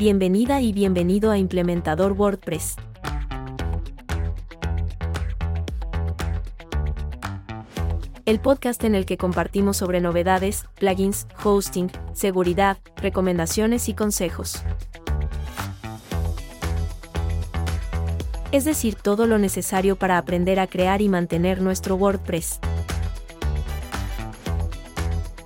Bienvenida y bienvenido a Implementador WordPress. El podcast en el que compartimos sobre novedades, plugins, hosting, seguridad, recomendaciones y consejos. Es decir, todo lo necesario para aprender a crear y mantener nuestro WordPress.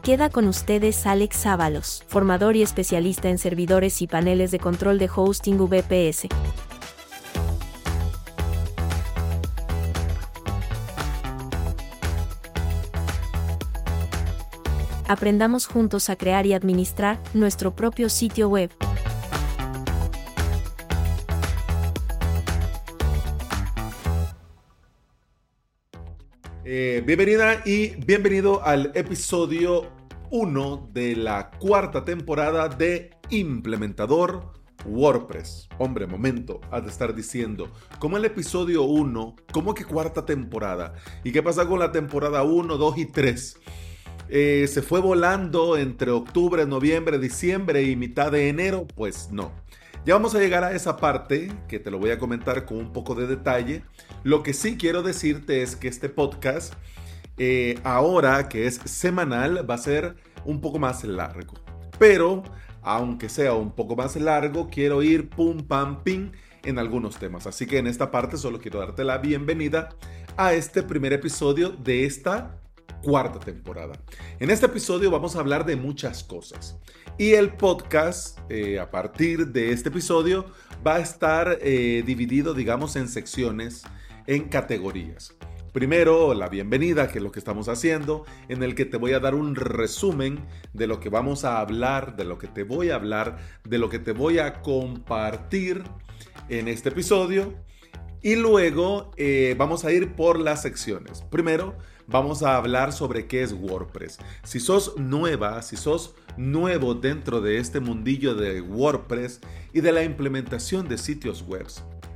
Queda con ustedes Alex Ábalos, formador y especialista en servidores y paneles de control de hosting VPS. Aprendamos juntos a crear y administrar nuestro propio sitio web. Eh, bienvenida y bienvenido al episodio 1 de la cuarta temporada de Implementador WordPress. Hombre, momento, has de estar diciendo, como el episodio 1, ¿cómo que cuarta temporada? ¿Y qué pasa con la temporada 1, 2 y 3? Eh, ¿Se fue volando entre octubre, noviembre, diciembre y mitad de enero? Pues no. Ya vamos a llegar a esa parte que te lo voy a comentar con un poco de detalle. Lo que sí quiero decirte es que este podcast, eh, ahora que es semanal, va a ser un poco más largo. Pero, aunque sea un poco más largo, quiero ir pum, pam, pim en algunos temas. Así que en esta parte solo quiero darte la bienvenida a este primer episodio de esta cuarta temporada. En este episodio vamos a hablar de muchas cosas. Y el podcast, eh, a partir de este episodio, va a estar eh, dividido, digamos, en secciones, en categorías. Primero, la bienvenida, que es lo que estamos haciendo, en el que te voy a dar un resumen de lo que vamos a hablar, de lo que te voy a hablar, de lo que te voy a compartir en este episodio. Y luego eh, vamos a ir por las secciones. Primero, vamos a hablar sobre qué es WordPress. Si sos nueva, si sos nuevo dentro de este mundillo de WordPress y de la implementación de sitios web,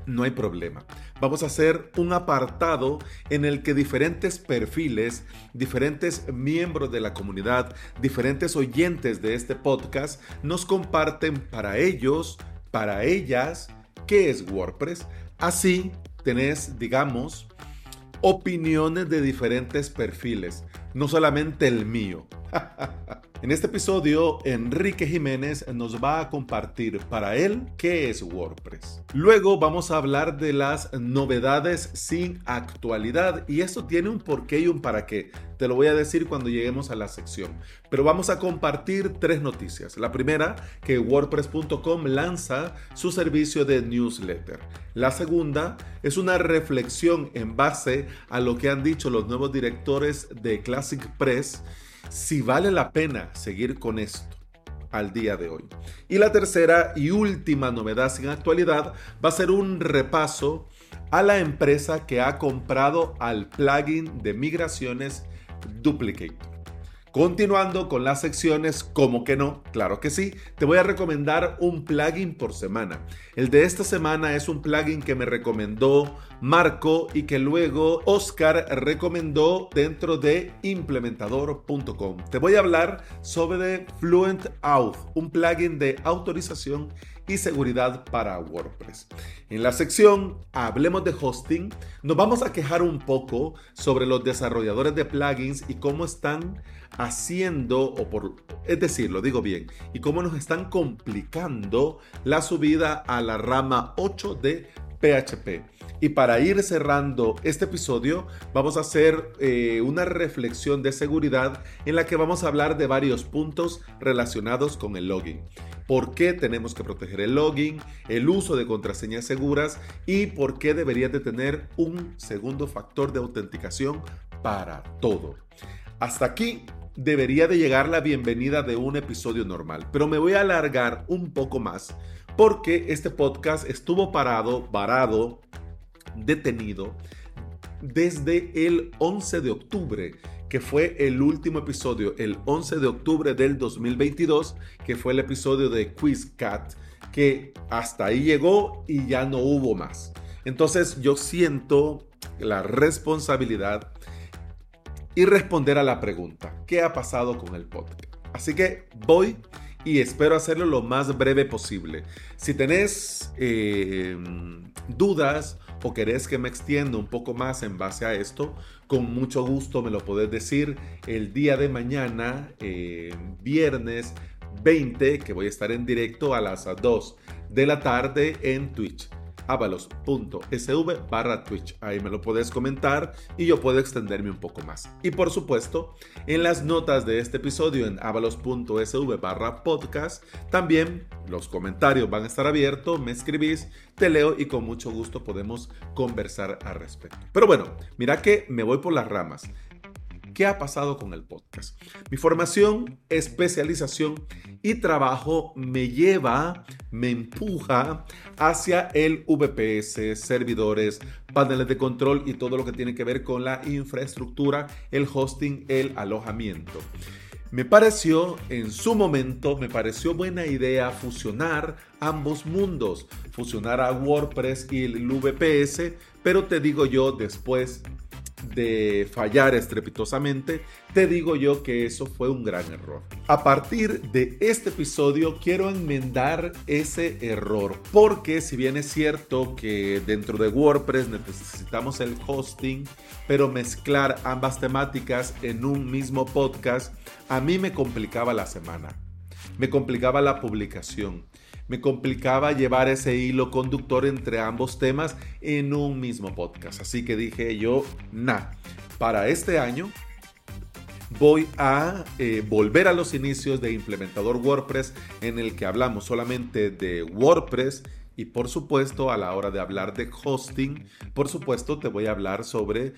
no hay problema. Vamos a hacer un apartado en el que diferentes perfiles, diferentes miembros de la comunidad, diferentes oyentes de este podcast nos comparten para ellos, para ellas, qué es WordPress. Así tenés, digamos, opiniones de diferentes perfiles, no solamente el mío. En este episodio, Enrique Jiménez nos va a compartir para él qué es WordPress. Luego vamos a hablar de las novedades sin actualidad y esto tiene un porqué y un para qué. Te lo voy a decir cuando lleguemos a la sección. Pero vamos a compartir tres noticias. La primera, que WordPress.com lanza su servicio de newsletter. La segunda es una reflexión en base a lo que han dicho los nuevos directores de Classic Press si vale la pena seguir con esto al día de hoy. Y la tercera y última novedad sin actualidad va a ser un repaso a la empresa que ha comprado al plugin de migraciones Duplicator. Continuando con las secciones, como que no, claro que sí, te voy a recomendar un plugin por semana. El de esta semana es un plugin que me recomendó Marco y que luego Oscar recomendó dentro de implementador.com. Te voy a hablar sobre Fluent Auth, un plugin de autorización y seguridad para WordPress. En la sección Hablemos de hosting, nos vamos a quejar un poco sobre los desarrolladores de plugins y cómo están haciendo, o por, es decir, lo digo bien, y cómo nos están complicando la subida a la rama 8 de PHP. Y para ir cerrando este episodio, vamos a hacer eh, una reflexión de seguridad en la que vamos a hablar de varios puntos relacionados con el login. ¿Por qué tenemos que proteger el login, el uso de contraseñas seguras y por qué deberías de tener un segundo factor de autenticación para todo? Hasta aquí debería de llegar la bienvenida de un episodio normal, pero me voy a alargar un poco más porque este podcast estuvo parado, varado, detenido desde el 11 de octubre, que fue el último episodio, el 11 de octubre del 2022, que fue el episodio de Quiz Cat, que hasta ahí llegó y ya no hubo más. Entonces yo siento la responsabilidad y responder a la pregunta, ¿qué ha pasado con el podcast? Así que voy y espero hacerlo lo más breve posible. Si tenés eh, dudas o querés que me extienda un poco más en base a esto, con mucho gusto me lo podés decir el día de mañana, eh, viernes 20, que voy a estar en directo a las 2 de la tarde en Twitch avalos.sv barra Twitch. Ahí me lo puedes comentar y yo puedo extenderme un poco más. Y por supuesto, en las notas de este episodio en avalos.sv barra podcast, también los comentarios van a estar abiertos, me escribís, te leo y con mucho gusto podemos conversar al respecto. Pero bueno, mira que me voy por las ramas. ¿Qué ha pasado con el podcast? Mi formación, especialización y trabajo me lleva, me empuja hacia el VPS, servidores, paneles de control y todo lo que tiene que ver con la infraestructura, el hosting, el alojamiento. Me pareció, en su momento, me pareció buena idea fusionar ambos mundos, fusionar a WordPress y el VPS, pero te digo yo después de fallar estrepitosamente, te digo yo que eso fue un gran error. A partir de este episodio quiero enmendar ese error, porque si bien es cierto que dentro de WordPress necesitamos el hosting, pero mezclar ambas temáticas en un mismo podcast a mí me complicaba la semana, me complicaba la publicación me complicaba llevar ese hilo conductor entre ambos temas en un mismo podcast. Así que dije yo, nah, para este año voy a eh, volver a los inicios de implementador WordPress en el que hablamos solamente de WordPress y por supuesto a la hora de hablar de hosting, por supuesto te voy a hablar sobre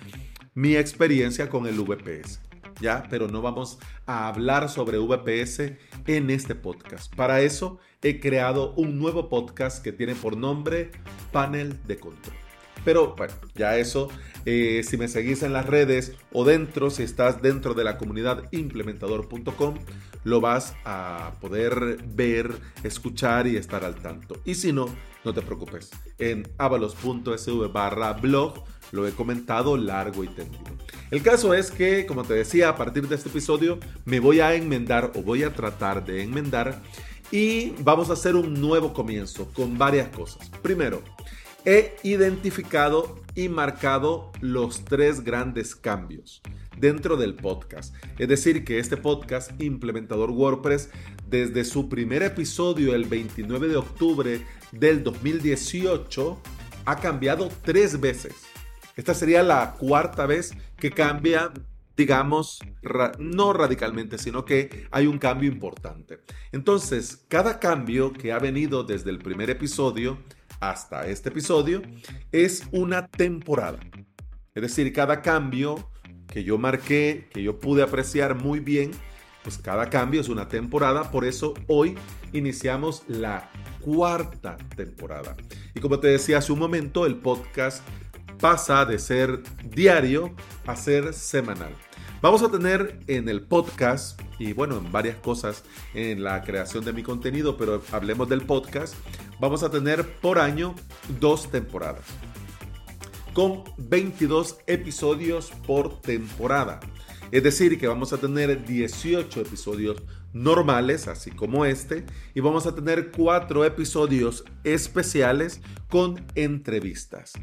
mi experiencia con el VPS. ¿Ya? Pero no vamos a hablar sobre VPS en este podcast. Para eso he creado un nuevo podcast que tiene por nombre Panel de Control. Pero bueno, ya eso, eh, si me seguís en las redes o dentro, si estás dentro de la comunidad implementador.com, lo vas a poder ver, escuchar y estar al tanto. Y si no, no te preocupes. En avalos.sv barra blog lo he comentado largo y tendido. El caso es que, como te decía, a partir de este episodio me voy a enmendar o voy a tratar de enmendar y vamos a hacer un nuevo comienzo con varias cosas. Primero, he identificado y marcado los tres grandes cambios dentro del podcast. Es decir, que este podcast, Implementador WordPress, desde su primer episodio el 29 de octubre del 2018, ha cambiado tres veces. Esta sería la cuarta vez que cambia, digamos, no radicalmente, sino que hay un cambio importante. Entonces, cada cambio que ha venido desde el primer episodio hasta este episodio es una temporada. Es decir, cada cambio que yo marqué, que yo pude apreciar muy bien, pues cada cambio es una temporada, por eso hoy iniciamos la cuarta temporada. Y como te decía hace un momento, el podcast pasa de ser diario a ser semanal. Vamos a tener en el podcast y bueno, en varias cosas en la creación de mi contenido, pero hablemos del podcast, vamos a tener por año dos temporadas con 22 episodios por temporada. Es decir, que vamos a tener 18 episodios normales, así como este, y vamos a tener cuatro episodios especiales con entrevistas.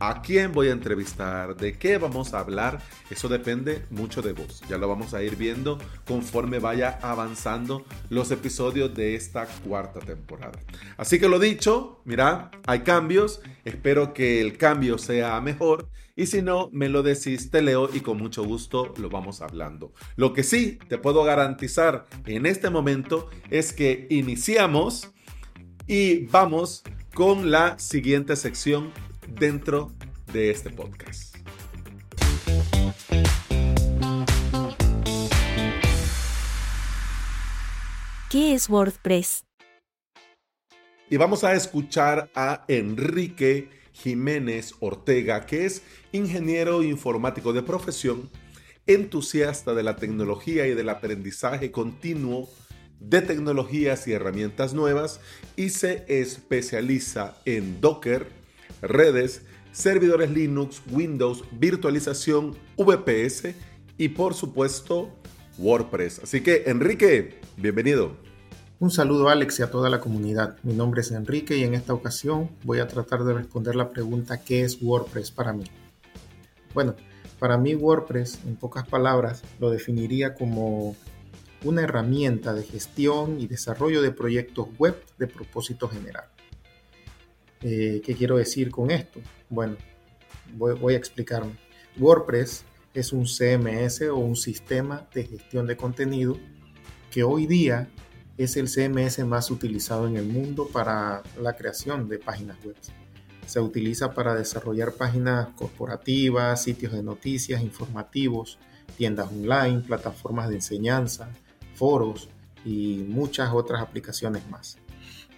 ¿A quién voy a entrevistar? ¿De qué vamos a hablar? Eso depende mucho de vos. Ya lo vamos a ir viendo conforme vaya avanzando los episodios de esta cuarta temporada. Así que lo dicho, mira, hay cambios. Espero que el cambio sea mejor. Y si no, me lo decís, te leo y con mucho gusto lo vamos hablando. Lo que sí te puedo garantizar en este momento es que iniciamos y vamos con la siguiente sección dentro de este podcast. ¿Qué es WordPress? Y vamos a escuchar a Enrique Jiménez Ortega, que es ingeniero informático de profesión, entusiasta de la tecnología y del aprendizaje continuo de tecnologías y herramientas nuevas y se especializa en Docker, redes, servidores Linux, Windows, virtualización, VPS y por supuesto WordPress. Así que Enrique, bienvenido. Un saludo a Alex y a toda la comunidad. Mi nombre es Enrique y en esta ocasión voy a tratar de responder la pregunta ¿qué es WordPress para mí? Bueno, para mí WordPress, en pocas palabras, lo definiría como una herramienta de gestión y desarrollo de proyectos web de propósito general. Eh, ¿Qué quiero decir con esto? Bueno, voy, voy a explicarme. WordPress es un CMS o un sistema de gestión de contenido que hoy día es el CMS más utilizado en el mundo para la creación de páginas web. Se utiliza para desarrollar páginas corporativas, sitios de noticias, informativos, tiendas online, plataformas de enseñanza, foros y muchas otras aplicaciones más.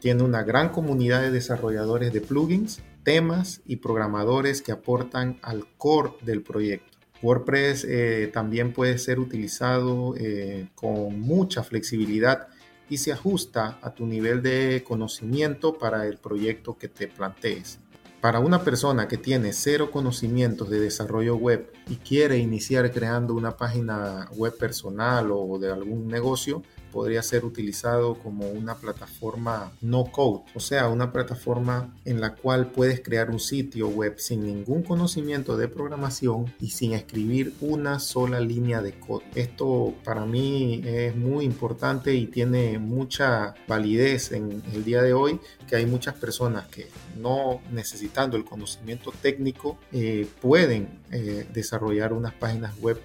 Tiene una gran comunidad de desarrolladores de plugins, temas y programadores que aportan al core del proyecto. WordPress eh, también puede ser utilizado eh, con mucha flexibilidad y se ajusta a tu nivel de conocimiento para el proyecto que te plantees. Para una persona que tiene cero conocimientos de desarrollo web y quiere iniciar creando una página web personal o de algún negocio, podría ser utilizado como una plataforma no code, o sea, una plataforma en la cual puedes crear un sitio web sin ningún conocimiento de programación y sin escribir una sola línea de código. Esto para mí es muy importante y tiene mucha validez en el día de hoy, que hay muchas personas que no necesitando el conocimiento técnico eh, pueden eh, desarrollar unas páginas web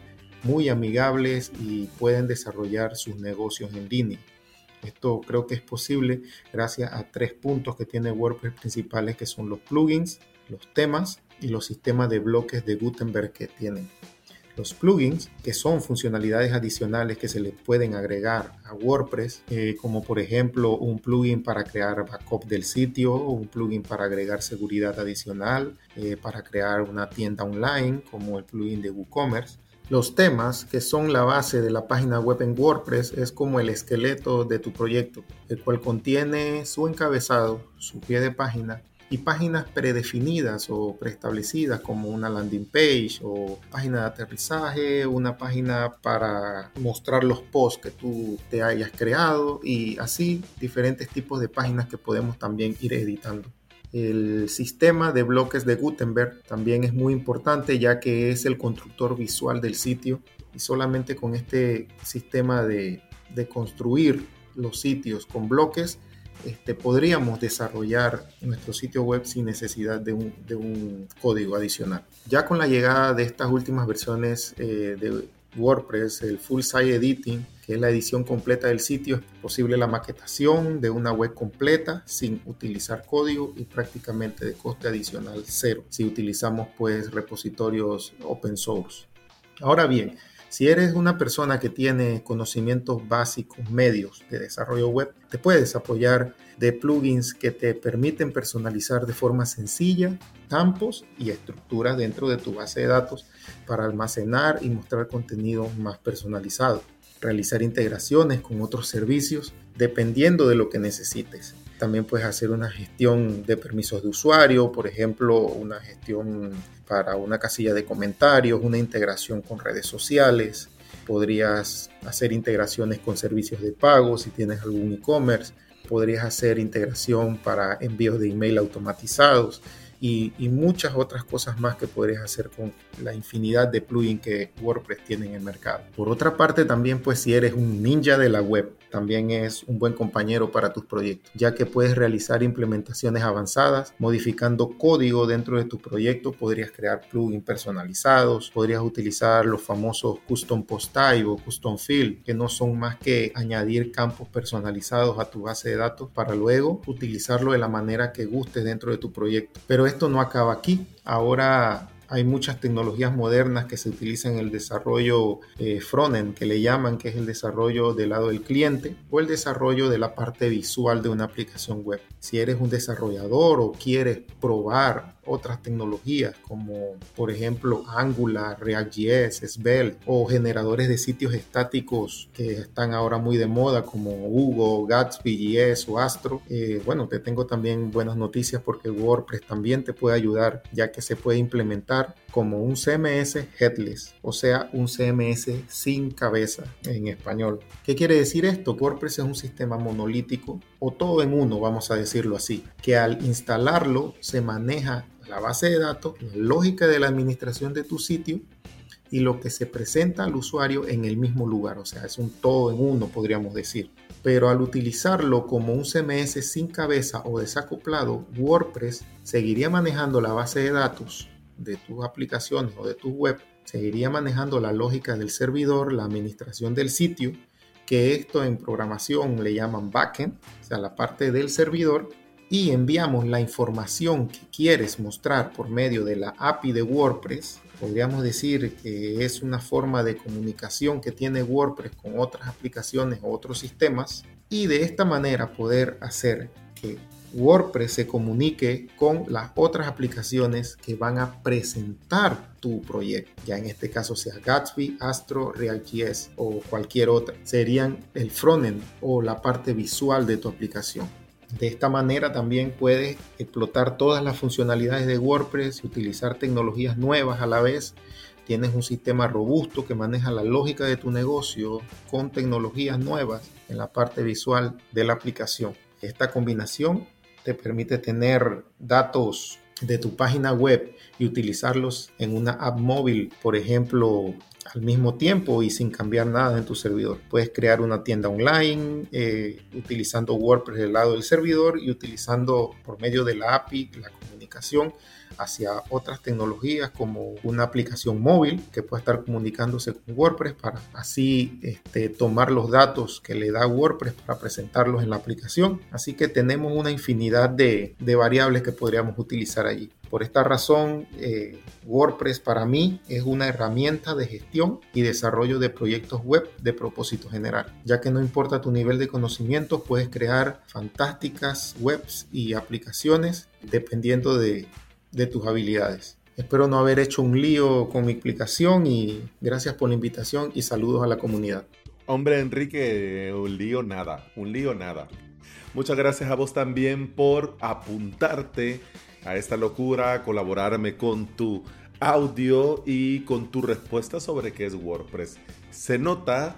muy amigables y pueden desarrollar sus negocios en línea. Esto creo que es posible gracias a tres puntos que tiene WordPress principales que son los plugins, los temas y los sistemas de bloques de Gutenberg que tienen. Los plugins, que son funcionalidades adicionales que se le pueden agregar a WordPress, eh, como por ejemplo un plugin para crear backup del sitio, un plugin para agregar seguridad adicional, eh, para crear una tienda online, como el plugin de WooCommerce los temas, que son la base de la página web en WordPress, es como el esqueleto de tu proyecto, el cual contiene su encabezado, su pie de página y páginas predefinidas o preestablecidas como una landing page o página de aterrizaje, una página para mostrar los posts que tú te hayas creado y así diferentes tipos de páginas que podemos también ir editando. El sistema de bloques de Gutenberg también es muy importante ya que es el constructor visual del sitio y solamente con este sistema de, construir los sitios con bloques este, podríamos desarrollar nuestro sitio web sin necesidad de un, código adicional. Ya con la llegada de estas últimas versiones eh, de WordPress, el Full Site Editing, que es la edición completa del sitio, es posible la maquetación de una web completa sin utilizar código y prácticamente de coste adicional cero si utilizamos pues repositorios open source. Ahora bien, si eres una persona que tiene conocimientos básicos medios de desarrollo web, te puedes apoyar de plugins que te permiten personalizar de forma sencilla campos y estructuras dentro de tu base de datos para almacenar y mostrar contenido más personalizado, realizar integraciones con otros servicios dependiendo de lo que necesites. También puedes hacer una gestión de permisos de usuario, por ejemplo, una gestión para una casilla de comentarios, una integración con redes sociales. Podrías hacer integraciones con servicios de pago si tienes algún e-commerce. Podrías hacer integración para envíos de email automatizados y, muchas otras cosas más que podrías hacer con la infinidad de plugins que WordPress tiene en el mercado. Por otra parte, también pues si eres un ninja de la web, también es un buen compañero para tus proyectos, ya que puedes realizar implementaciones avanzadas, modificando código dentro de tu proyecto, podrías crear plugins personalizados, podrías utilizar los famosos custom post type o custom field, que no son más que añadir campos personalizados a tu base de datos para luego utilizarlo de la manera que guste dentro de tu proyecto. Pero esto no acaba aquí. Ahora hay muchas tecnologías modernas que se utilizan en el desarrollo eh, frontend, que le llaman, que es el desarrollo del lado del cliente o el desarrollo de la parte visual de una aplicación web. Si eres un desarrollador o quieres probar otras tecnologías como por ejemplo Angular, React.js, Svelte o generadores de sitios estáticos que están ahora muy de moda como Hugo, Gatsby.js o Astro. Eh, bueno, te tengo también buenas noticias porque WordPress también te puede ayudar ya que se puede implementar como un CMS headless, o sea, un CMS sin cabeza en español. ¿Qué quiere decir esto? WordPress es un sistema monolítico o todo en uno, vamos a decirlo así, que al instalarlo se maneja la base de datos, la lógica de la administración de tu sitio y lo que se presenta al usuario en el mismo lugar, o sea, es un todo en uno, podríamos decir. Pero al utilizarlo como un CMS sin cabeza o desacoplado, WordPress seguiría manejando la base de datos de tus aplicaciones o de tu web, seguiría manejando la lógica del servidor, la administración del sitio, que esto en programación le llaman backend, o sea, la parte del servidor, y enviamos la información que quieres mostrar por medio de la API de WordPress. Podríamos decir que es una forma de comunicación que tiene WordPress con otras aplicaciones o otros sistemas y de esta manera poder hacer que WordPress se comunique con las otras aplicaciones que van a presentar tu proyecto. Ya en este caso sea Gatsby, Astro, React.js o cualquier otra. Serían el frontend o la parte visual de tu aplicación. De esta manera también puedes explotar todas las funcionalidades de WordPress y utilizar tecnologías nuevas a la vez. Tienes un sistema robusto que maneja la lógica de tu negocio con tecnologías nuevas en la parte visual de la aplicación. Esta combinación te permite tener datos de tu página web y utilizarlos en una app móvil, por ejemplo, al mismo tiempo y sin cambiar nada en tu servidor. Puedes crear una tienda online eh, utilizando WordPress del lado del servidor y utilizando por medio de la API la comunicación hacia otras tecnologías como una aplicación móvil que pueda estar comunicándose con WordPress para así este, tomar los datos que le da WordPress para presentarlos en la aplicación. Así que tenemos una infinidad de, variables que podríamos utilizar allí. Por esta razón, eh, WordPress para mí es una herramienta de gestión y desarrollo de proyectos web de propósito general, ya que no importa tu nivel de conocimiento, puedes crear fantásticas webs y aplicaciones dependiendo de de tus habilidades. Espero no haber hecho un lío con mi explicación y gracias por la invitación y saludos a la comunidad. Hombre, Enrique, un lío nada, un lío nada. Muchas gracias a vos también por apuntarte a esta locura, colaborarme con tu audio y con tu respuesta sobre qué es WordPress. Se nota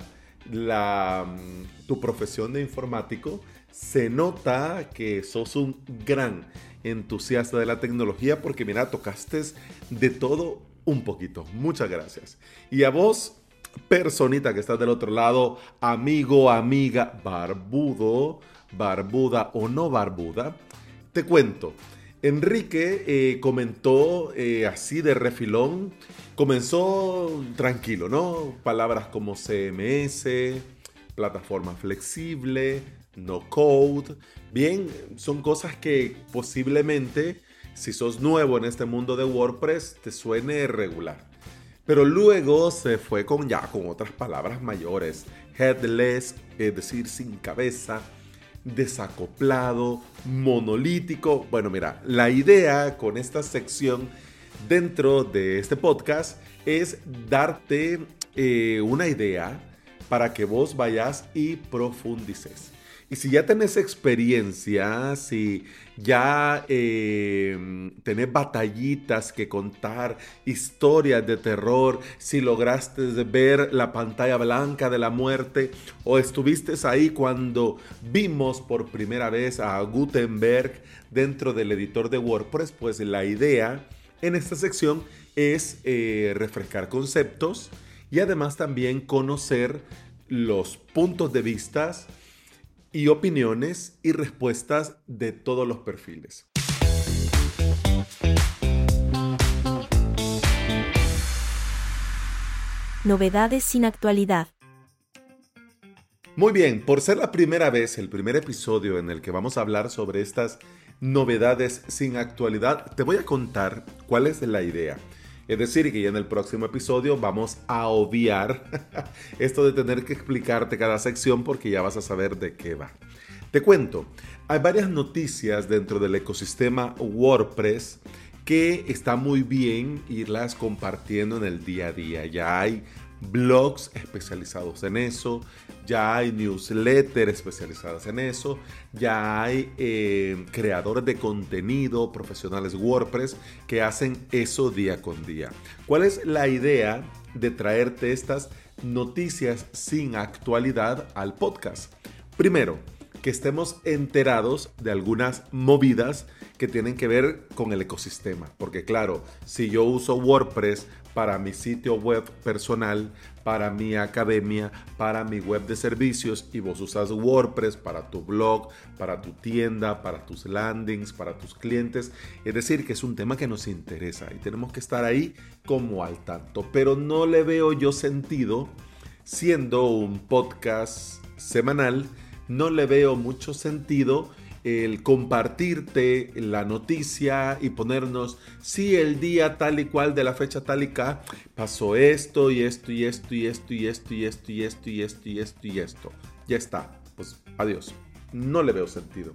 la, mm, tu profesión de informático, se nota que sos un gran entusiasta de la tecnología porque mira, tocaste de todo un poquito. Muchas gracias. Y a vos, personita que estás del otro lado, amigo, amiga, barbudo, barbuda o no barbuda, te cuento. Enrique eh, comentó eh, así de refilón, comenzó tranquilo, ¿no? Palabras como CMS, plataforma flexible, no code. Bien, son cosas que posiblemente, si sos nuevo en este mundo de WordPress, te suene regular. Pero luego se fue con ya con otras palabras mayores. Headless, es decir, sin cabeza, desacoplado, monolítico. Bueno, mira, la idea con esta sección dentro de este podcast es darte eh, una idea para que vos vayas y profundices. Y si ya tenés experiencia, si ya eh, tenés batallitas que contar, historias de terror, si lograste ver la pantalla blanca de la muerte o estuviste ahí cuando vimos por primera vez a Gutenberg dentro del editor de WordPress, pues la idea en esta sección es eh, refrescar conceptos y además también conocer los puntos de vistas y opiniones y respuestas de todos los perfiles. Novedades sin actualidad. Muy bien, por ser la primera vez, el primer episodio en el que vamos a hablar sobre estas novedades sin actualidad, te voy a contar cuál es la idea. Es decir, que ya en el próximo episodio vamos a obviar esto de tener que explicarte cada sección porque ya vas a saber de qué va. Te cuento, hay varias noticias dentro del ecosistema WordPress que está muy bien irlas compartiendo en el día a día. Ya hay blogs especializados en eso, ya hay newsletters especializadas en eso, ya hay eh, creadores de contenido, profesionales WordPress que hacen eso día con día. ¿Cuál es la idea de traerte estas noticias sin actualidad al podcast? Primero, que estemos enterados de algunas movidas que tienen que ver con el ecosistema. Porque claro, si yo uso WordPress para mi sitio web personal, para mi academia, para mi web de servicios y vos usas WordPress para tu blog, para tu tienda, para tus landings, para tus clientes. Es decir, que es un tema que nos interesa y tenemos que estar ahí como al tanto. Pero no le veo yo sentido siendo un podcast semanal, no le veo mucho sentido el compartirte la noticia y ponernos, si el día tal y cual de la fecha tal y cual pasó esto y esto y esto y esto y esto y esto y esto y esto y esto y esto. Ya está, pues adiós. No le veo sentido.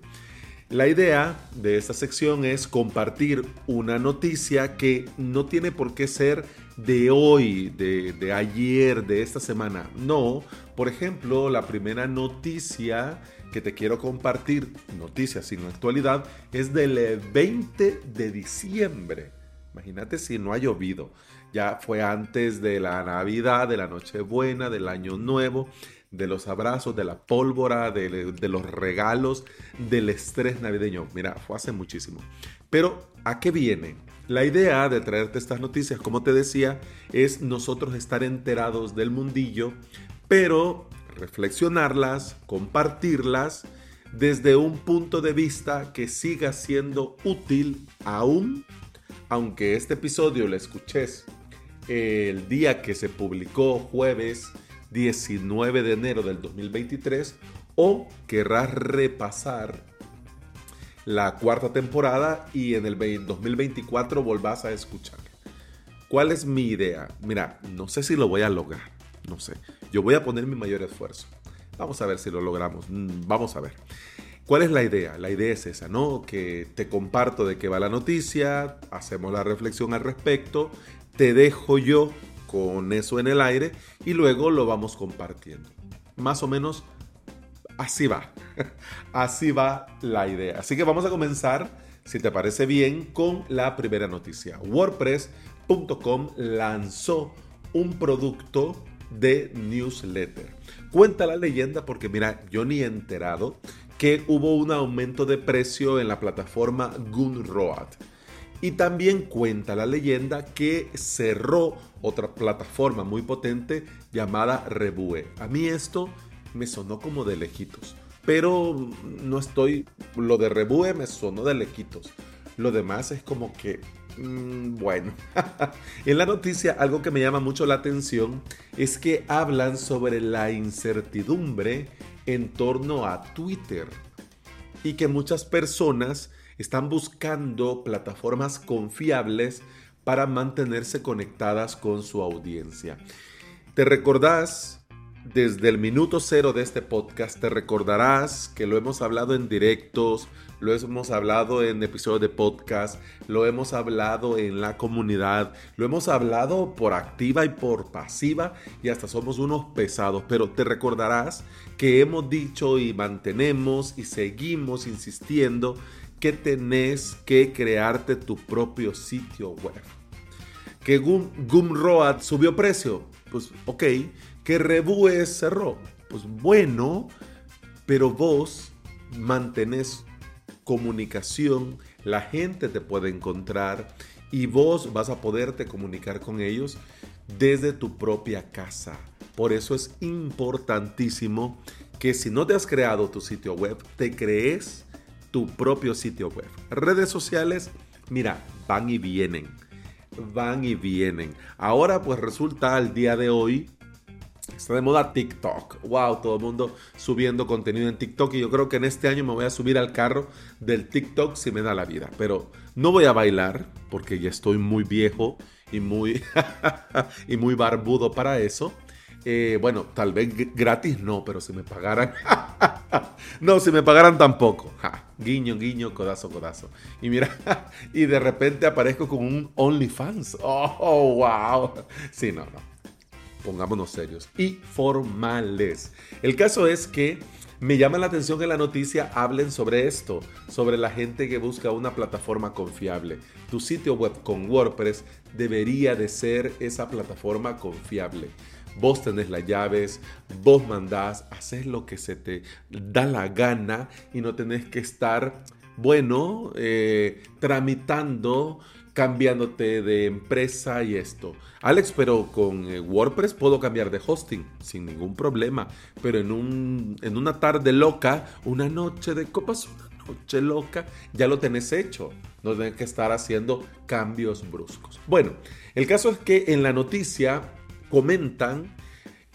La idea de esta sección es compartir una noticia que no tiene por qué ser de hoy, de, de ayer, de esta semana. No, por ejemplo, la primera noticia que te quiero compartir, noticias sin actualidad, es del 20 de diciembre. Imagínate si no ha llovido. Ya fue antes de la Navidad, de la Nochebuena, del Año Nuevo, de los abrazos, de la pólvora, de, de, los regalos, del estrés navideño. Mira, fue hace muchísimo. Pero, ¿a qué viene? La idea de traerte estas noticias, como te decía, es nosotros estar enterados del mundillo, pero reflexionarlas, compartirlas desde un punto de vista que siga siendo útil aún, aunque este episodio lo escuches el día que se publicó jueves 19 de enero del 2023 o querrás repasar la cuarta temporada y en el 2024 volvás a escuchar. ¿Cuál es mi idea? Mira, no sé si lo voy a lograr, no sé. Yo voy a poner mi mayor esfuerzo. Vamos a ver si lo logramos. Mm, vamos a ver. ¿Cuál es la idea? La idea es esa, ¿no? Que te comparto de qué va la noticia, hacemos la reflexión al respecto, te dejo yo con eso en el aire y luego lo vamos compartiendo. Más o menos así va. Así va la idea. Así que vamos a comenzar, si te parece bien, con la primera noticia. WordPress.com lanzó un producto de newsletter. Cuenta la leyenda porque mira, yo ni he enterado que hubo un aumento de precio en la plataforma Gunroad. Y también cuenta la leyenda que cerró otra plataforma muy potente llamada Rebue. A mí esto me sonó como de lejitos. Pero no estoy... Lo de Rebue me sonó de lejitos. Lo demás es como que Mm, bueno, en la noticia algo que me llama mucho la atención es que hablan sobre la incertidumbre en torno a Twitter y que muchas personas están buscando plataformas confiables para mantenerse conectadas con su audiencia. ¿Te recordás desde el minuto cero de este podcast te recordarás que lo hemos hablado en directos, lo hemos hablado en episodios de podcast, lo hemos hablado en la comunidad, lo hemos hablado por activa y por pasiva y hasta somos unos pesados, pero te recordarás que hemos dicho y mantenemos y seguimos insistiendo que tenés que crearte tu propio sitio web. Que Gumroad subió precio, pues ok, que Rebue cerró. Pues bueno, pero vos mantenés comunicación, la gente te puede encontrar y vos vas a poderte comunicar con ellos desde tu propia casa. Por eso es importantísimo que si no te has creado tu sitio web, te crees tu propio sitio web. Redes sociales, mira, van y vienen. Van y vienen. Ahora pues resulta al día de hoy Está de moda TikTok. Wow, todo el mundo subiendo contenido en TikTok. Y yo creo que en este año me voy a subir al carro del TikTok si me da la vida. Pero no voy a bailar porque ya estoy muy viejo y muy, y muy barbudo para eso. Eh, bueno, tal vez gratis no, pero si me pagaran. no, si me pagaran tampoco. Guiño, guiño, codazo, codazo. Y mira, y de repente aparezco con un OnlyFans. Oh, wow. Sí, no, no. Pongámonos serios y formales. El caso es que me llama la atención que la noticia hablen sobre esto, sobre la gente que busca una plataforma confiable. Tu sitio web con WordPress debería de ser esa plataforma confiable. Vos tenés las llaves, vos mandás, haces lo que se te da la gana y no tenés que estar, bueno, eh, tramitando cambiándote de empresa y esto. Alex, pero con eh, WordPress puedo cambiar de hosting sin ningún problema. Pero en, un, en una tarde loca, una noche de copas, una noche loca, ya lo tenés hecho. No tenés que estar haciendo cambios bruscos. Bueno, el caso es que en la noticia comentan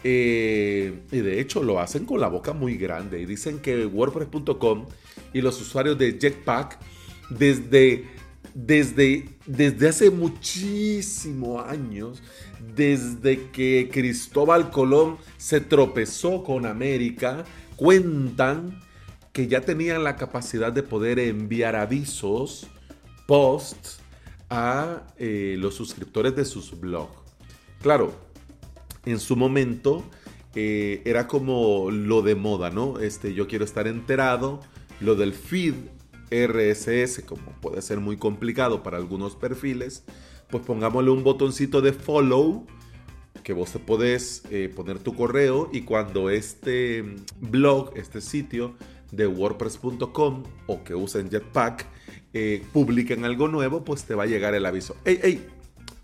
eh, y de hecho lo hacen con la boca muy grande y dicen que WordPress.com y los usuarios de Jetpack desde desde, desde hace muchísimos años, desde que Cristóbal Colón se tropezó con América, cuentan que ya tenían la capacidad de poder enviar avisos, posts a eh, los suscriptores de sus blogs. Claro, en su momento eh, era como lo de moda, ¿no? Este, yo quiero estar enterado, lo del feed RSS, como puede ser muy complicado para algunos perfiles, pues pongámosle un botoncito de follow que vos te podés eh, poner tu correo y cuando este blog, este sitio de wordpress.com o que usen Jetpack eh, publiquen algo nuevo, pues te va a llegar el aviso. ¡Ey, ey!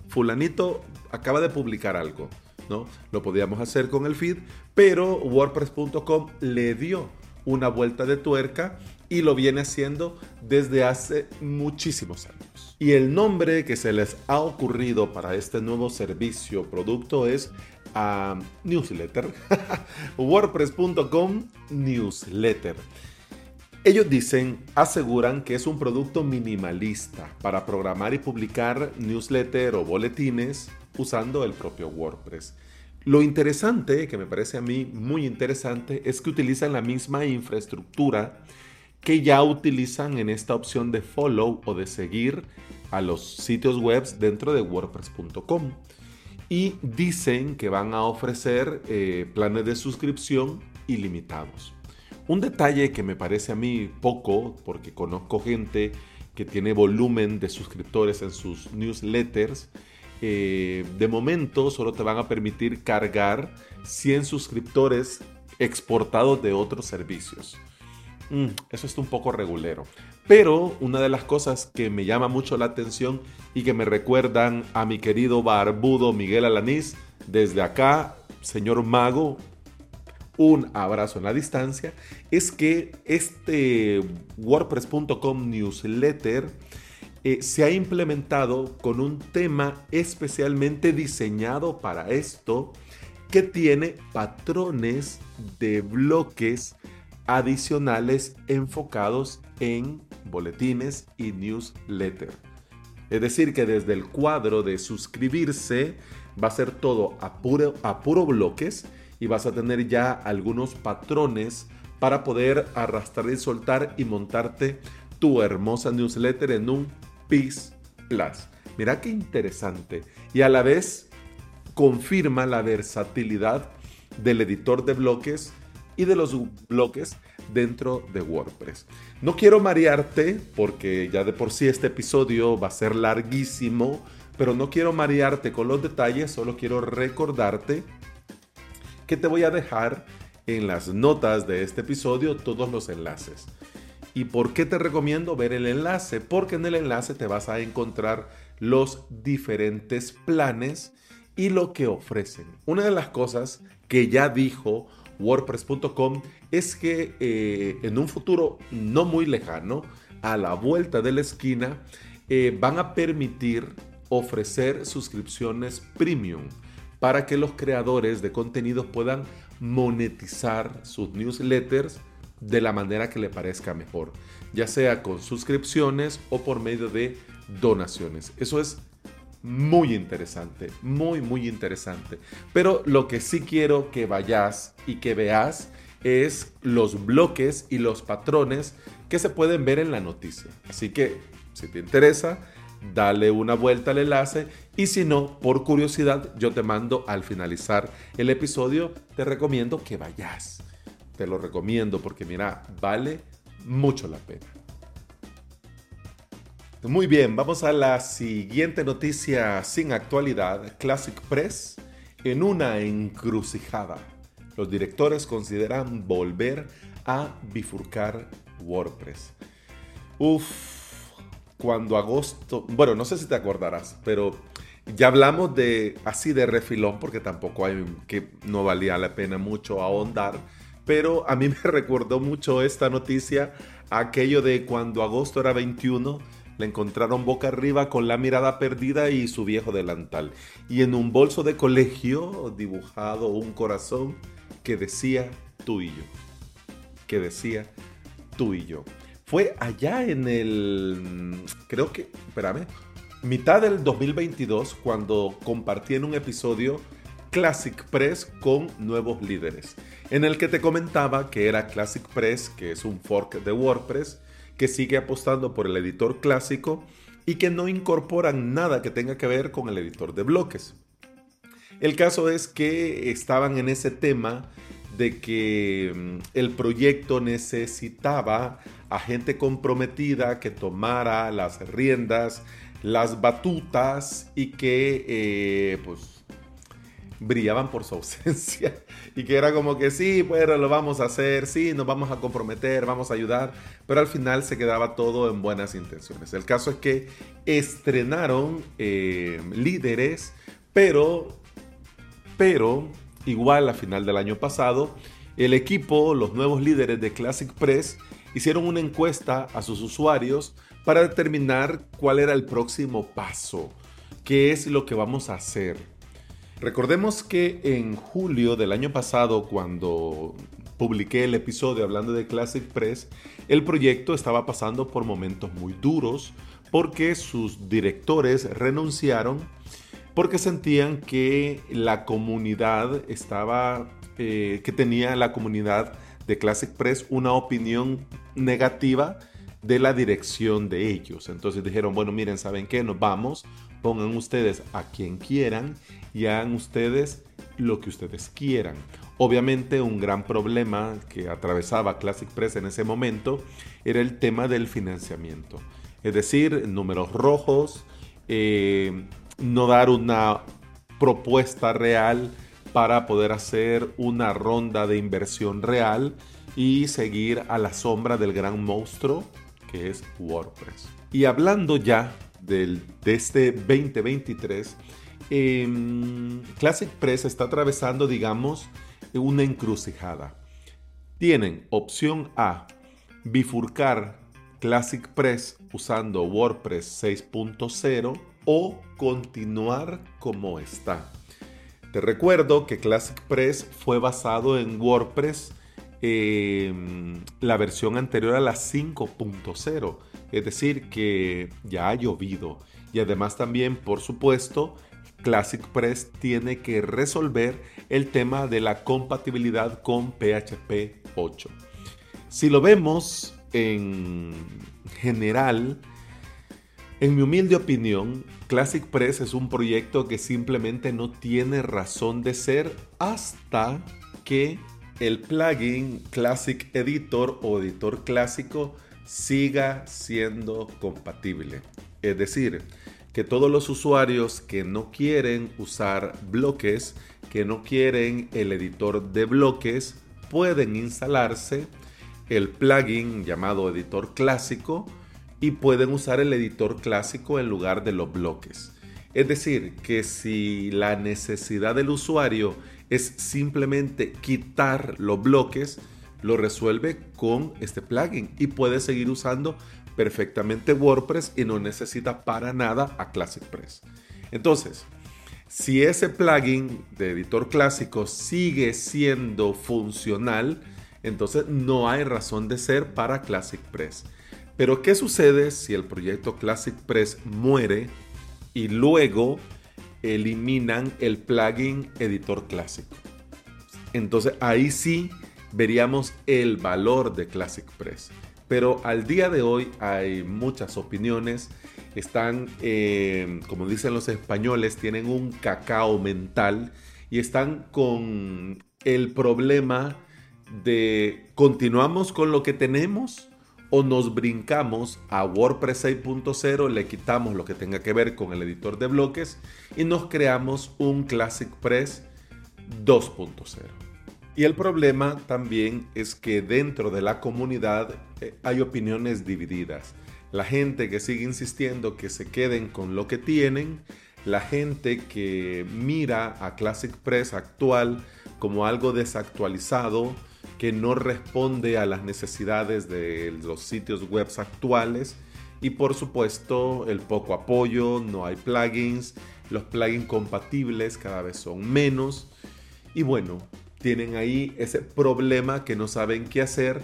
Fulanito acaba de publicar algo, ¿no? Lo podíamos hacer con el feed, pero wordpress.com le dio una vuelta de tuerca y lo viene haciendo desde hace muchísimos años. Y el nombre que se les ha ocurrido para este nuevo servicio, producto es ah, Newsletter. WordPress.com Newsletter. Ellos dicen, aseguran que es un producto minimalista para programar y publicar newsletter o boletines usando el propio WordPress. Lo interesante, que me parece a mí muy interesante, es que utilizan la misma infraestructura que ya utilizan en esta opción de follow o de seguir a los sitios web dentro de wordpress.com. Y dicen que van a ofrecer eh, planes de suscripción ilimitados. Un detalle que me parece a mí poco, porque conozco gente que tiene volumen de suscriptores en sus newsletters, eh, de momento solo te van a permitir cargar 100 suscriptores exportados de otros servicios. Mm, eso está un poco regulero. Pero una de las cosas que me llama mucho la atención y que me recuerdan a mi querido barbudo Miguel Alanís, desde acá, señor mago, un abrazo en la distancia, es que este WordPress.com newsletter eh, se ha implementado con un tema especialmente diseñado para esto que tiene patrones de bloques adicionales enfocados en boletines y newsletter. Es decir, que desde el cuadro de suscribirse va a ser todo a puro, a puro bloques y vas a tener ya algunos patrones para poder arrastrar y soltar y montarte tu hermosa newsletter en un PIS Plus. Mira qué interesante. Y a la vez confirma la versatilidad del editor de bloques y de los bloques dentro de WordPress. No quiero marearte porque ya de por sí este episodio va a ser larguísimo, pero no quiero marearte con los detalles, solo quiero recordarte que te voy a dejar en las notas de este episodio todos los enlaces. ¿Y por qué te recomiendo ver el enlace? Porque en el enlace te vas a encontrar los diferentes planes y lo que ofrecen. Una de las cosas que ya dijo WordPress.com es que eh, en un futuro no muy lejano, a la vuelta de la esquina, eh, van a permitir ofrecer suscripciones premium para que los creadores de contenido puedan monetizar sus newsletters de la manera que le parezca mejor, ya sea con suscripciones o por medio de donaciones. Eso es muy interesante, muy, muy interesante. Pero lo que sí quiero que vayas y que veas es los bloques y los patrones que se pueden ver en la noticia. Así que, si te interesa, dale una vuelta al enlace y si no, por curiosidad, yo te mando al finalizar el episodio, te recomiendo que vayas. Te lo recomiendo porque mira, vale mucho la pena. Muy bien, vamos a la siguiente noticia sin actualidad. Classic Press en una encrucijada. Los directores consideran volver a bifurcar WordPress. Uf, cuando agosto, bueno, no sé si te acordarás, pero ya hablamos de así de refilón porque tampoco hay que no valía la pena mucho ahondar, pero a mí me recordó mucho esta noticia aquello de cuando agosto era 21 le encontraron boca arriba con la mirada perdida y su viejo delantal. Y en un bolso de colegio dibujado un corazón que decía tú y yo. Que decía tú y yo. Fue allá en el, creo que, espérame, mitad del 2022 cuando compartí en un episodio Classic Press con nuevos líderes, en el que te comentaba que era Classic Press, que es un fork de WordPress, que sigue apostando por el editor clásico y que no incorporan nada que tenga que ver con el editor de bloques. El caso es que estaban en ese tema de que mm, el proyecto necesitaba a gente comprometida que tomara las riendas, las batutas y que eh, pues brillaban por su ausencia y que era como que sí, bueno, lo vamos a hacer, sí, nos vamos a comprometer, vamos a ayudar, pero al final se quedaba todo en buenas intenciones. El caso es que estrenaron eh, líderes, pero, pero igual a final del año pasado, el equipo, los nuevos líderes de Classic Press, hicieron una encuesta a sus usuarios para determinar cuál era el próximo paso, qué es lo que vamos a hacer. Recordemos que en julio del año pasado, cuando publiqué el episodio hablando de Classic Press, el proyecto estaba pasando por momentos muy duros porque sus directores renunciaron porque sentían que la comunidad estaba, eh, que tenía la comunidad de Classic Press una opinión negativa de la dirección de ellos. Entonces dijeron, bueno, miren, ¿saben qué? Nos vamos, pongan ustedes a quien quieran y hagan ustedes lo que ustedes quieran. Obviamente un gran problema que atravesaba Classic Press en ese momento era el tema del financiamiento. Es decir, números rojos, eh, no dar una propuesta real para poder hacer una ronda de inversión real y seguir a la sombra del gran monstruo que es WordPress. Y hablando ya del, de este 2023, Em, Classic Press está atravesando, digamos, una encrucijada. Tienen opción A, bifurcar Classic Press usando WordPress 6.0 o continuar como está. Te recuerdo que Classic Press fue basado en WordPress, em, la versión anterior a la 5.0, es decir, que ya ha llovido. Y además también, por supuesto, Classic Press tiene que resolver el tema de la compatibilidad con PHP 8. Si lo vemos en general, en mi humilde opinión, Classic Press es un proyecto que simplemente no tiene razón de ser hasta que el plugin Classic Editor o editor clásico siga siendo compatible. Es decir, que todos los usuarios que no quieren usar bloques, que no quieren el editor de bloques, pueden instalarse el plugin llamado editor clásico y pueden usar el editor clásico en lugar de los bloques. Es decir, que si la necesidad del usuario es simplemente quitar los bloques, lo resuelve con este plugin y puede seguir usando perfectamente WordPress y no necesita para nada a Classic Press. Entonces, si ese plugin de editor clásico sigue siendo funcional, entonces no hay razón de ser para Classic Press. Pero ¿qué sucede si el proyecto Classic Press muere y luego eliminan el plugin editor clásico. Entonces ahí sí veríamos el valor de Classic Press. Pero al día de hoy hay muchas opiniones. Están, eh, como dicen los españoles, tienen un cacao mental y están con el problema de continuamos con lo que tenemos o nos brincamos a WordPress 6.0, le quitamos lo que tenga que ver con el editor de bloques y nos creamos un Classic Press 2.0. Y el problema también es que dentro de la comunidad eh, hay opiniones divididas. La gente que sigue insistiendo que se queden con lo que tienen, la gente que mira a Classic Press actual como algo desactualizado, que no responde a las necesidades de los sitios web actuales y por supuesto el poco apoyo, no hay plugins, los plugins compatibles cada vez son menos y bueno, tienen ahí ese problema que no saben qué hacer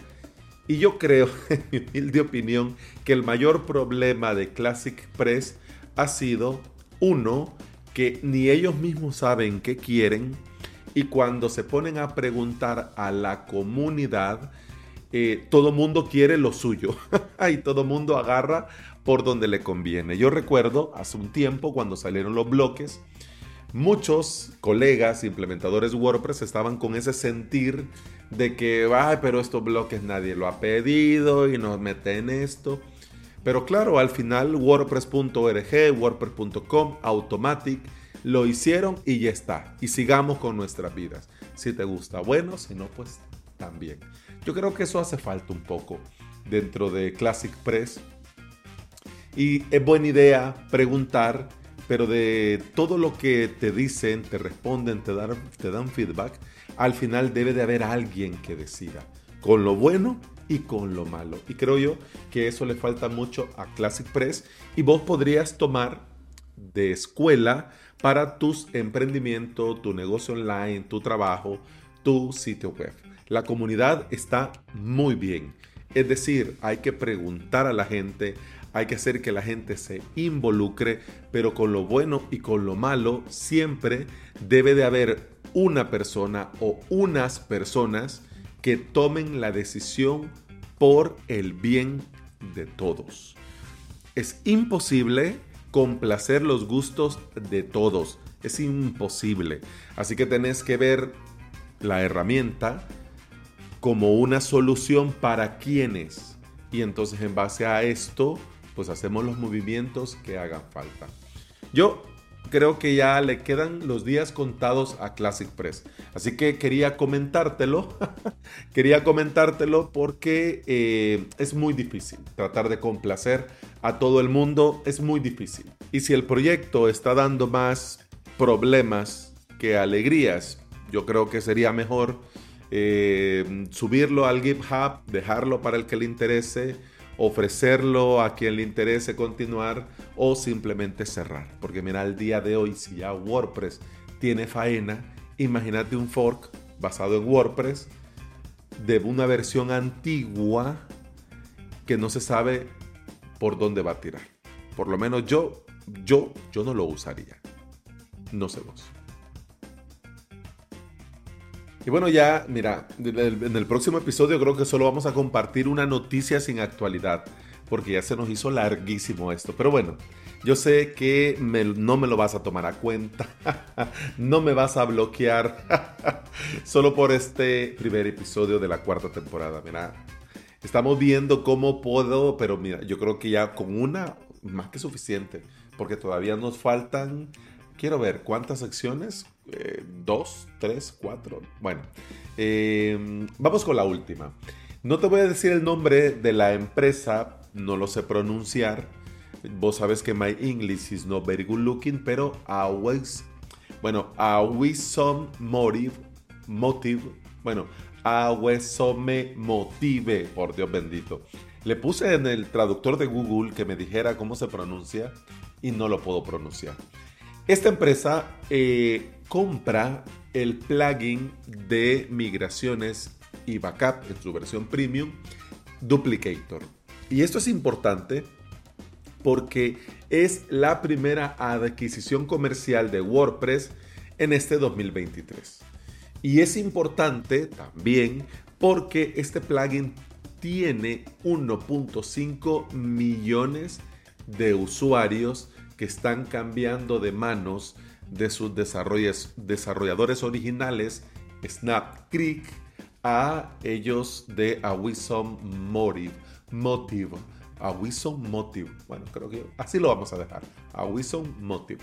y yo creo, en mi humilde opinión, que el mayor problema de Classic Press ha sido uno, que ni ellos mismos saben qué quieren y cuando se ponen a preguntar a la comunidad, eh, todo mundo quiere lo suyo y todo mundo agarra por donde le conviene. Yo recuerdo hace un tiempo cuando salieron los bloques, muchos colegas implementadores WordPress estaban con ese sentir de que, ay, pero estos bloques nadie lo ha pedido y nos mete en esto. Pero claro, al final WordPress.org, WordPress.com, Automatic, lo hicieron y ya está. Y sigamos con nuestras vidas. Si te gusta, bueno, si no, pues también. Yo creo que eso hace falta un poco dentro de Classic Press. Y es buena idea preguntar, pero de todo lo que te dicen, te responden, te dan, te dan feedback, al final debe de haber alguien que decida, con lo bueno y con lo malo. Y creo yo que eso le falta mucho a Classic Press y vos podrías tomar de escuela para tus emprendimientos, tu negocio online, tu trabajo, tu sitio web. La comunidad está muy bien. Es decir, hay que preguntar a la gente, hay que hacer que la gente se involucre, pero con lo bueno y con lo malo siempre debe de haber una persona o unas personas que tomen la decisión por el bien de todos. Es imposible complacer los gustos de todos. Es imposible. Así que tenés que ver la herramienta como una solución para quienes. Y entonces en base a esto, pues hacemos los movimientos que hagan falta. Yo creo que ya le quedan los días contados a Classic Press. Así que quería comentártelo. quería comentártelo porque eh, es muy difícil tratar de complacer a todo el mundo. Es muy difícil. Y si el proyecto está dando más problemas que alegrías, yo creo que sería mejor eh, subirlo al GitHub, dejarlo para el que le interese ofrecerlo a quien le interese continuar o simplemente cerrar. Porque mira, al día de hoy, si ya WordPress tiene faena, imagínate un fork basado en WordPress de una versión antigua que no se sabe por dónde va a tirar. Por lo menos yo, yo, yo no lo usaría. No sé vos. Y bueno, ya, mira, en el próximo episodio creo que solo vamos a compartir una noticia sin actualidad, porque ya se nos hizo larguísimo esto. Pero bueno, yo sé que no me lo vas a tomar a cuenta, no me vas a bloquear solo por este primer episodio de la cuarta temporada. Mira, estamos viendo cómo puedo, pero mira, yo creo que ya con una más que suficiente, porque todavía nos faltan Quiero ver cuántas secciones. Eh, dos, tres, cuatro. Bueno, em, vamos con la última. No te voy a decir el nombre de la empresa, no lo sé pronunciar. Vos sabes que my English is not very good looking, pero always, bueno, always some motive, motive, bueno, always some motive, por Dios bendito. Le puse en el traductor de Google que me dijera cómo se pronuncia y no lo puedo pronunciar. Esta empresa eh, compra el plugin de migraciones y backup en su versión premium, Duplicator. Y esto es importante porque es la primera adquisición comercial de WordPress en este 2023. Y es importante también porque este plugin tiene 1.5 millones de usuarios que están cambiando de manos de sus desarrolladores originales Snap a ellos de Awesome Motive. Motive. Awesome Motive. Bueno, creo que así lo vamos a dejar. Awesome Motive.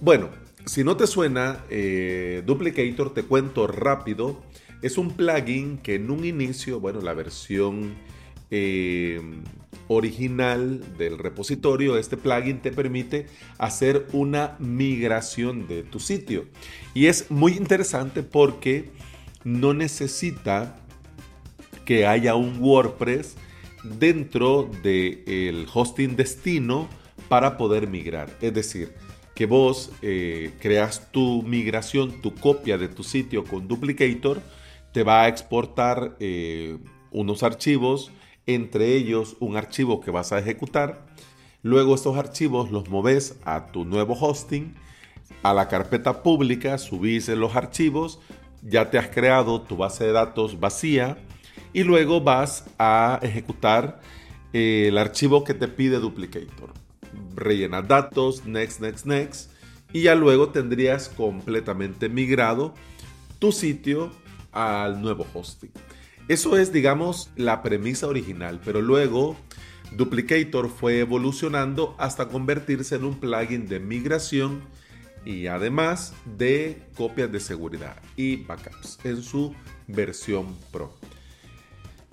Bueno, si no te suena, eh, Duplicator, te cuento rápido. Es un plugin que en un inicio, bueno, la versión eh, original del repositorio, este plugin te permite hacer una migración de tu sitio. Y es muy interesante porque no necesita que haya un WordPress dentro del hosting destino para poder migrar. Es decir, que vos eh, creas tu migración, tu copia de tu sitio con Duplicator, te va a exportar eh, unos archivos entre ellos un archivo que vas a ejecutar. Luego estos archivos los moves a tu nuevo hosting, a la carpeta pública, subís los archivos, ya te has creado tu base de datos vacía y luego vas a ejecutar eh, el archivo que te pide Duplicator. Rellenas datos, next, next, next y ya luego tendrías completamente migrado tu sitio al nuevo hosting. Eso es, digamos, la premisa original, pero luego Duplicator fue evolucionando hasta convertirse en un plugin de migración y además de copias de seguridad y backups en su versión Pro.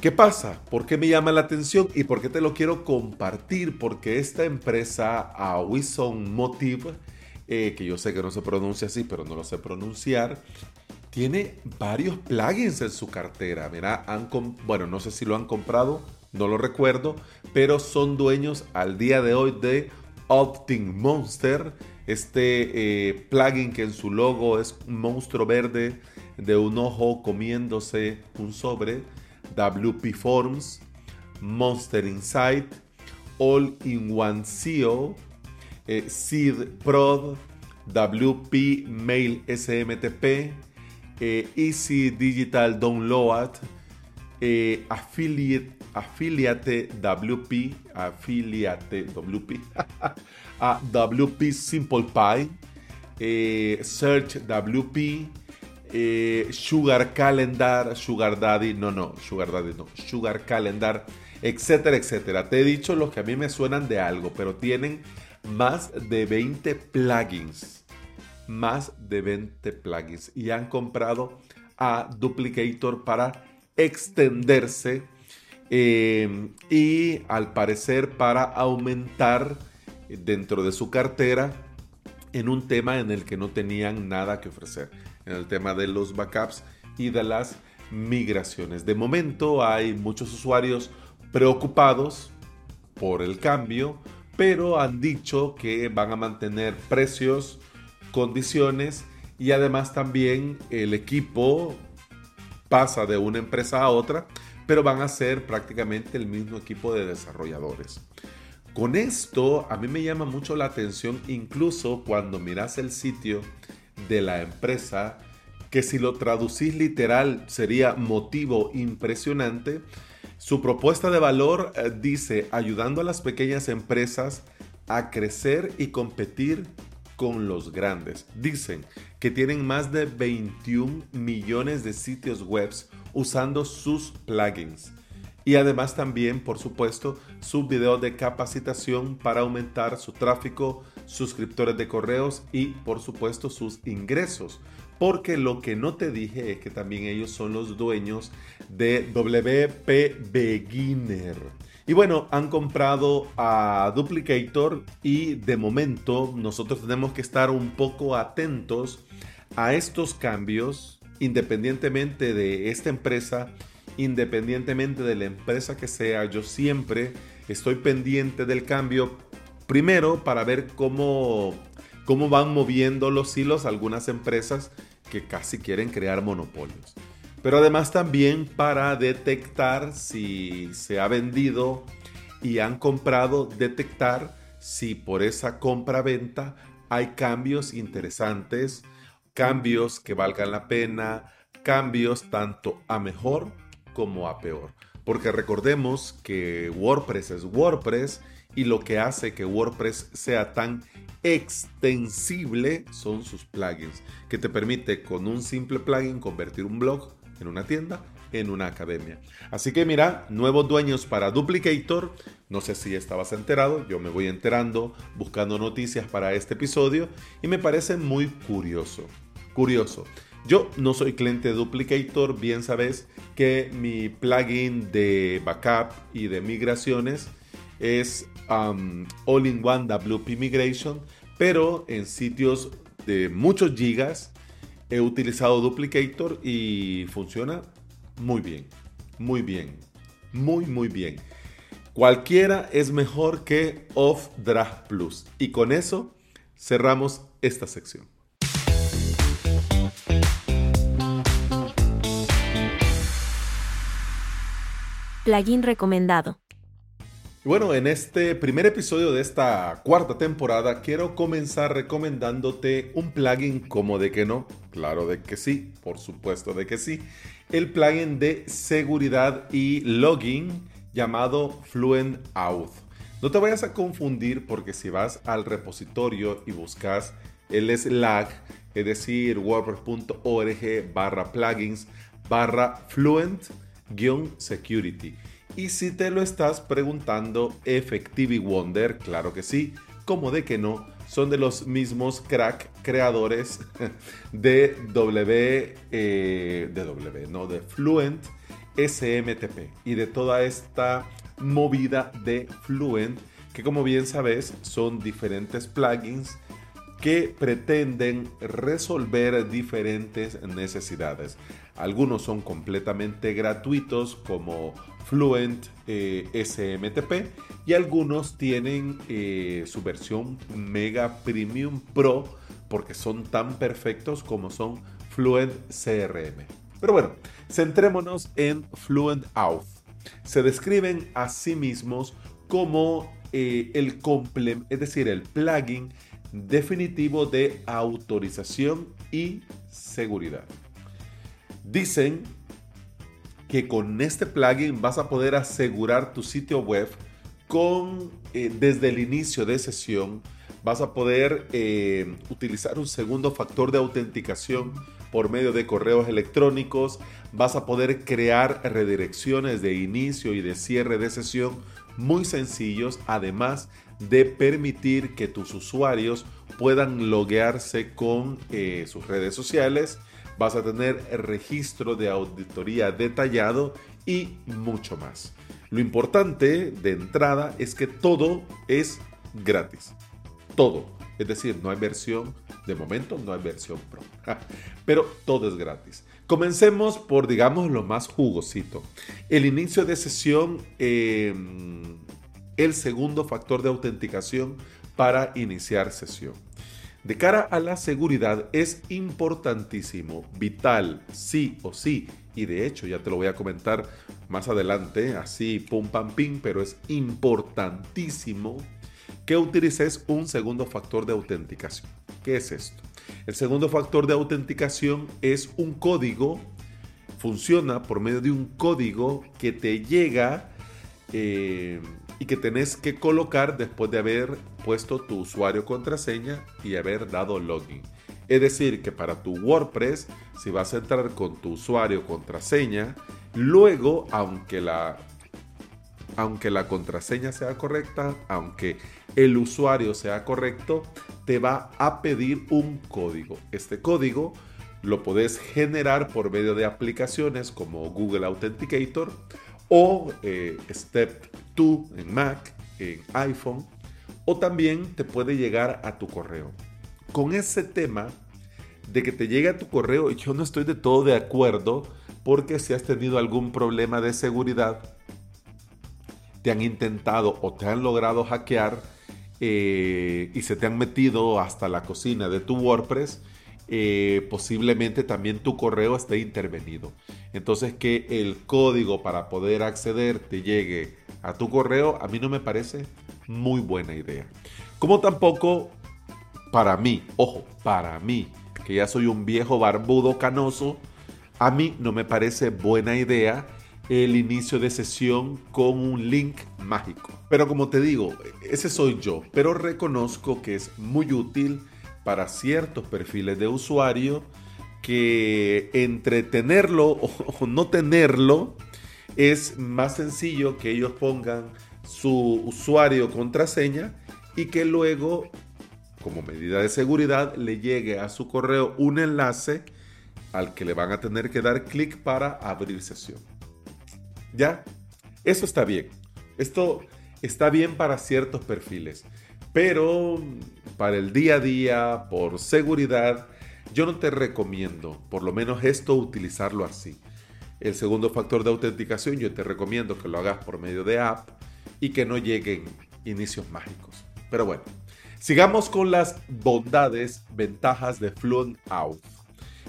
¿Qué pasa? ¿Por qué me llama la atención y por qué te lo quiero compartir? Porque esta empresa, Awison Motive, eh, que yo sé que no se pronuncia así, pero no lo sé pronunciar, tiene varios plugins en su cartera. Mira, han bueno, no sé si lo han comprado, no lo recuerdo, pero son dueños al día de hoy de Opting Monster, este eh, plugin que en su logo es un monstruo verde de un ojo comiéndose un sobre, WP Forms, Monster Insight, All in One SEO, eh, Seed Prod, WP Mail SMTP, eh, Easy Digital Download, eh, Affiliate, Affiliate WP, Affiliate WP, a WP Simple Pie, eh, Search WP, Sugar Calendar, Sugar Daddy, no, no, Sugar Daddy no, Sugar Calendar, etcétera, etcétera. Te he dicho los que a mí me suenan de algo, pero tienen más de 20 plugins más de 20 plugins y han comprado a Duplicator para extenderse eh, y al parecer para aumentar dentro de su cartera en un tema en el que no tenían nada que ofrecer, en el tema de los backups y de las migraciones. De momento hay muchos usuarios preocupados por el cambio, pero han dicho que van a mantener precios condiciones y además también el equipo pasa de una empresa a otra, pero van a ser prácticamente el mismo equipo de desarrolladores. Con esto a mí me llama mucho la atención incluso cuando miras el sitio de la empresa, que si lo traducís literal sería motivo impresionante. Su propuesta de valor eh, dice ayudando a las pequeñas empresas a crecer y competir con los grandes. Dicen que tienen más de 21 millones de sitios web usando sus plugins. Y además también, por supuesto, su video de capacitación para aumentar su tráfico, suscriptores de correos y, por supuesto, sus ingresos. Porque lo que no te dije es que también ellos son los dueños de WP Beginner y bueno, han comprado a Duplicator y de momento nosotros tenemos que estar un poco atentos a estos cambios independientemente de esta empresa, independientemente de la empresa que sea, yo siempre estoy pendiente del cambio primero para ver cómo, cómo van moviendo los hilos algunas empresas que casi quieren crear monopolios pero además también para detectar si se ha vendido y han comprado detectar si por esa compra-venta hay cambios interesantes, cambios que valgan la pena, cambios tanto a mejor como a peor. Porque recordemos que WordPress es WordPress y lo que hace que WordPress sea tan extensible son sus plugins, que te permite con un simple plugin convertir un blog en una tienda, en una academia. Así que mira, nuevos dueños para Duplicator. No sé si estabas enterado, yo me voy enterando buscando noticias para este episodio y me parece muy curioso. Curioso. Yo no soy cliente de Duplicator, bien sabes que mi plugin de backup y de migraciones es um, All-in-One WP Migration, pero en sitios de muchos gigas he utilizado Duplicator y funciona muy bien, muy bien, muy muy bien. Cualquiera es mejor que Off Draft Plus. Y con eso cerramos esta sección. Plugin recomendado. Bueno, en este primer episodio de esta cuarta temporada quiero comenzar recomendándote un plugin como de que no. Claro de que sí, por supuesto de que sí. El plugin de seguridad y login llamado Fluent Auth. No te vayas a confundir porque si vas al repositorio y buscas el Slack, es decir, wordpress.org barra plugins barra fluent-security y si te lo estás preguntando, Effective Wonder, claro que sí, como de que no, son de los mismos crack creadores de W, eh, de W, no, de Fluent SMTP y de toda esta movida de Fluent, que como bien sabes son diferentes plugins que pretenden resolver diferentes necesidades. Algunos son completamente gratuitos como Fluent eh, SMTP y algunos tienen eh, su versión Mega Premium Pro porque son tan perfectos como son Fluent CRM. Pero bueno, centrémonos en Fluent Auth. Se describen a sí mismos como eh, el es decir, el plugin definitivo de autorización y seguridad. Dicen que con este plugin vas a poder asegurar tu sitio web con, eh, desde el inicio de sesión. Vas a poder eh, utilizar un segundo factor de autenticación por medio de correos electrónicos. Vas a poder crear redirecciones de inicio y de cierre de sesión muy sencillos, además de permitir que tus usuarios puedan loguearse con eh, sus redes sociales vas a tener registro de auditoría detallado y mucho más. Lo importante de entrada es que todo es gratis. Todo. Es decir, no hay versión, de momento no hay versión pro. Pero todo es gratis. Comencemos por, digamos, lo más jugosito. El inicio de sesión, em, el segundo factor de autenticación para iniciar sesión. De cara a la seguridad es importantísimo, vital, sí o sí, y de hecho ya te lo voy a comentar más adelante, así pum pam pim, pero es importantísimo que utilices un segundo factor de autenticación. ¿Qué es esto? El segundo factor de autenticación es un código, funciona por medio de un código que te llega eh, y que tenés que colocar después de haber puesto tu usuario contraseña y haber dado login. Es decir, que para tu WordPress, si vas a entrar con tu usuario contraseña, luego, aunque la, aunque la contraseña sea correcta, aunque el usuario sea correcto, te va a pedir un código. Este código lo puedes generar por medio de aplicaciones como Google Authenticator o eh, Step 2 en Mac, en iPhone, o también te puede llegar a tu correo. Con ese tema de que te llegue a tu correo, yo no estoy de todo de acuerdo porque si has tenido algún problema de seguridad, te han intentado o te han logrado hackear eh, y se te han metido hasta la cocina de tu WordPress, eh, posiblemente también tu correo esté intervenido. Entonces que el código para poder acceder te llegue a tu correo, a mí no me parece muy buena idea. Como tampoco para mí, ojo, para mí, que ya soy un viejo barbudo canoso, a mí no me parece buena idea el inicio de sesión con un link mágico. Pero como te digo, ese soy yo, pero reconozco que es muy útil para ciertos perfiles de usuario que entre tenerlo o no tenerlo es más sencillo que ellos pongan su usuario contraseña y que luego como medida de seguridad le llegue a su correo un enlace al que le van a tener que dar clic para abrir sesión. ¿Ya? Eso está bien. Esto está bien para ciertos perfiles, pero para el día a día, por seguridad, yo no te recomiendo, por lo menos esto, utilizarlo así. El segundo factor de autenticación yo te recomiendo que lo hagas por medio de app y que no lleguen inicios mágicos. Pero bueno, sigamos con las bondades, ventajas de Fluent Auth.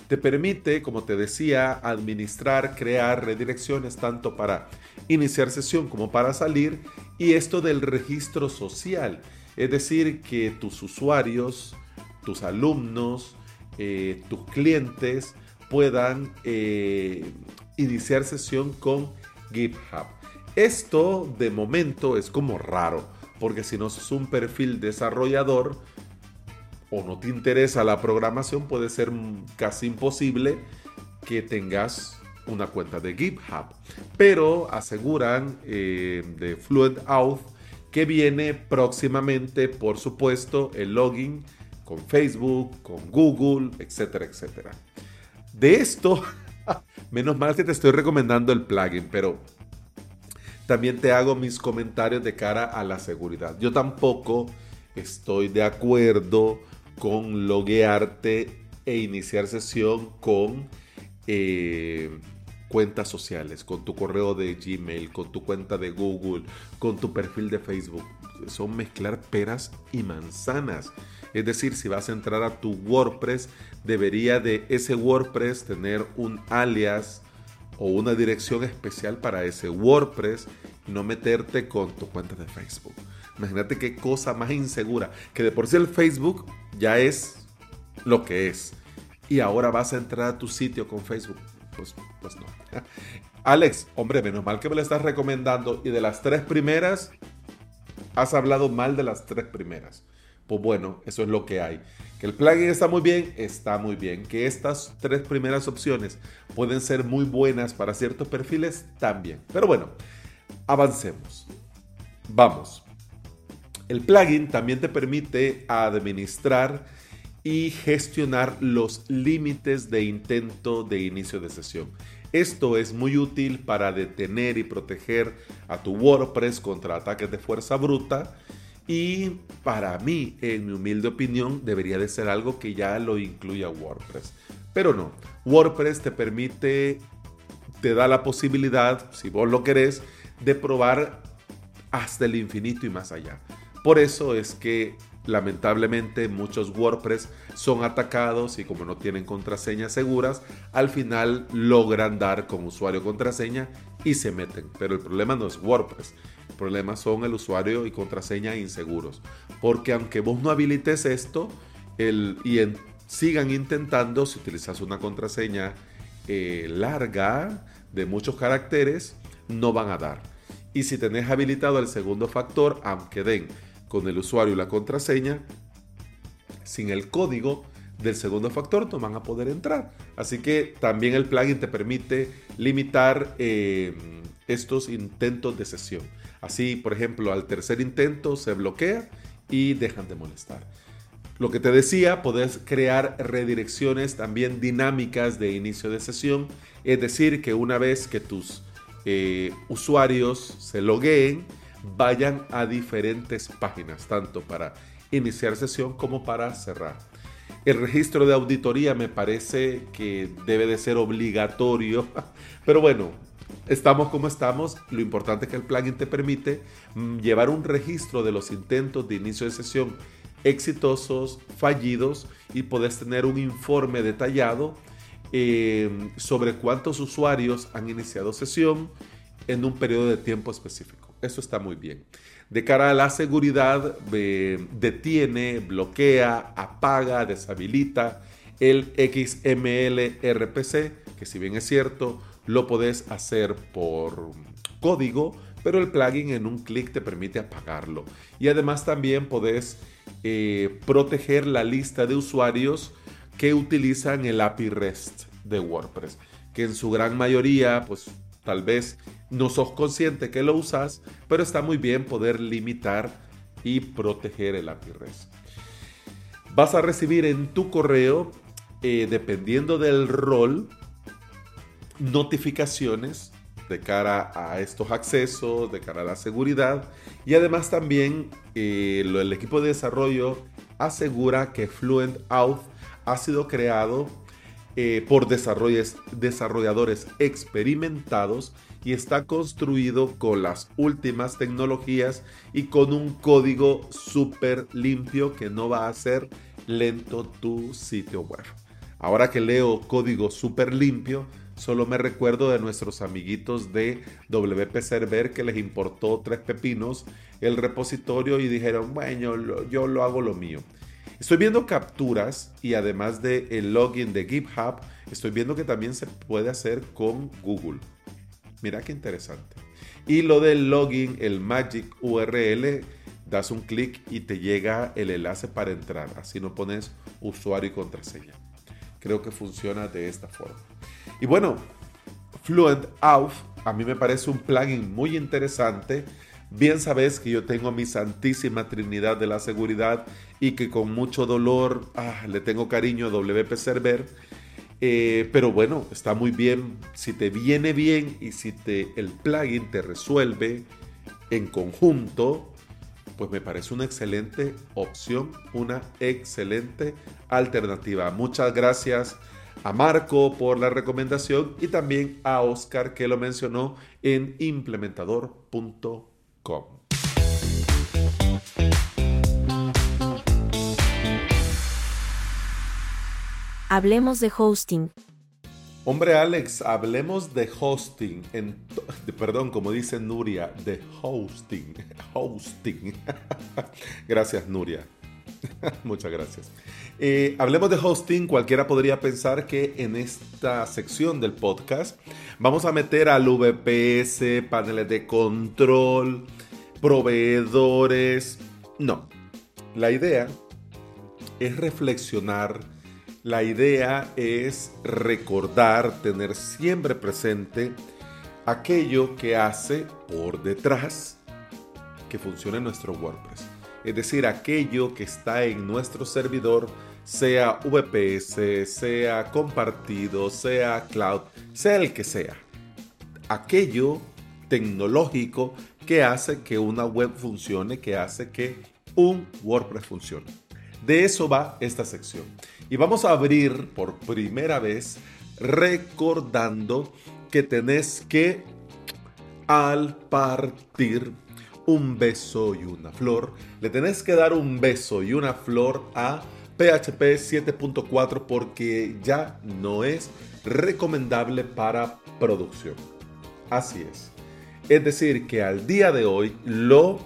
Te permite, como te decía, administrar, crear redirecciones tanto para iniciar sesión como para salir y esto del registro social. Es decir, que tus usuarios, tus alumnos, eh, tus clientes puedan eh, iniciar sesión con GitHub. Esto de momento es como raro, porque si no sos un perfil desarrollador, o no te interesa la programación, puede ser casi imposible que tengas una cuenta de GitHub. Pero aseguran eh, de Fluent Auth que viene próximamente, por supuesto, el login con Facebook, con Google, etcétera, etcétera. De esto, menos mal que te estoy recomendando el plugin, pero también te hago mis comentarios de cara a la seguridad. Yo tampoco estoy de acuerdo con loguearte e iniciar sesión con eh, cuentas sociales, con tu correo de Gmail, con tu cuenta de Google, con tu perfil de Facebook. Son mezclar peras y manzanas. Es decir, si vas a entrar a tu WordPress, debería de ese WordPress tener un alias o una dirección especial para ese WordPress y no meterte con tu cuenta de Facebook. Imagínate qué cosa más insegura, que de por sí el Facebook ya es lo que es. Y ahora vas a entrar a tu sitio con Facebook. Pues, pues no. Alex, hombre, menos mal que me lo estás recomendando. Y de las tres primeras, has hablado mal de las tres primeras. Pues bueno, eso es lo que hay. Que el plugin está muy bien, está muy bien. Que estas tres primeras opciones pueden ser muy buenas para ciertos perfiles, también. Pero bueno, avancemos. Vamos. El plugin también te permite administrar y gestionar los límites de intento de inicio de sesión. Esto es muy útil para detener y proteger a tu WordPress contra ataques de fuerza bruta y para mí, en mi humilde opinión, debería de ser algo que ya lo incluya WordPress. Pero no, WordPress te permite, te da la posibilidad, si vos lo querés, de probar hasta el infinito y más allá. Por eso es que lamentablemente muchos WordPress son atacados y como no tienen contraseñas seguras, al final logran dar con usuario contraseña y se meten. Pero el problema no es WordPress, el problema son el usuario y contraseña inseguros. Porque aunque vos no habilites esto y sigan intentando, si utilizas una contraseña eh, larga de muchos caracteres, no van a dar. Y si tenés habilitado el segundo factor, aunque den con el usuario y la contraseña, sin el código del segundo factor no van a poder entrar. Así que también el plugin te permite limitar eh, estos intentos de sesión. Así, por ejemplo, al tercer intento se bloquea y dejan de molestar. Lo que te decía, puedes crear redirecciones también dinámicas de inicio de sesión. Es decir, que una vez que tus eh, usuarios se logueen, vayan a diferentes páginas, tanto para iniciar sesión como para cerrar. El registro de auditoría me parece que debe de ser obligatorio, pero bueno, estamos como estamos. Lo importante es que el plugin te permite mm, llevar un registro de los intentos de inicio de sesión exitosos, fallidos y puedes tener un informe detallado eh, sobre cuántos usuarios han iniciado sesión en un periodo de tiempo específico. Eso está muy bien. De cara a la seguridad, detiene, bloquea, apaga, deshabilita el XML RPC, que si bien es cierto, lo podés hacer por código, pero el plugin en un clic te permite apagarlo. Y además también podés eh, proteger la lista de usuarios que utilizan el API REST de WordPress, que en su gran mayoría, pues tal vez no sos consciente que lo usas, pero está muy bien poder limitar y proteger el API REST. Vas a recibir en tu correo, eh, dependiendo del rol, notificaciones de cara a estos accesos, de cara a la seguridad y además también eh, el equipo de desarrollo asegura que Fluent Auth ha sido creado eh, por desarrolladores experimentados y está construido con las últimas tecnologías y con un código súper limpio que no va a hacer lento tu sitio web. Ahora que leo código súper limpio, Solo me recuerdo de nuestros amiguitos de WP Server que les importó tres pepinos el repositorio y dijeron, bueno, yo lo hago lo mío. Estoy viendo capturas y además del el login de GitHub, estoy viendo que también se puede hacer con Google. Mira qué interesante. Y lo del login, el Magic URL, das un clic y te llega el enlace para entrar. Así no pones usuario y contraseña. Creo que funciona de esta forma. Y bueno, Fluent Auth a mí me parece un plugin muy interesante. Bien sabes que yo tengo mi santísima trinidad de la seguridad y que con mucho dolor ah, le tengo cariño a WP Server. Eh, pero bueno, está muy bien. Si te viene bien y si te, el plugin te resuelve en conjunto, pues me parece una excelente opción, una excelente alternativa. Muchas gracias a Marco por la recomendación y también a Oscar que lo mencionó en implementador.com. Hablemos de hosting. Hombre Alex, hablemos de hosting, en, perdón, como dice Nuria, de hosting, hosting. Gracias Nuria. Muchas gracias. Eh, hablemos de hosting. Cualquiera podría pensar que en esta sección del podcast vamos a meter al VPS, paneles de control, proveedores. No. La idea es reflexionar. La idea es recordar, tener siempre presente aquello que hace por detrás que funcione nuestro WordPress es decir, aquello que está en nuestro servidor, sea VPS, sea compartido, sea cloud, sea el que sea. Aquello tecnológico que hace que una web funcione, que hace que un WordPress funcione. De eso va esta sección. Y vamos a abrir por primera vez recordando que tenés que al partir un beso y una flor, le tenés que dar un beso y una flor a PHP 7.4 porque ya no es recomendable para producción. Así es. Es decir, que al día de hoy lo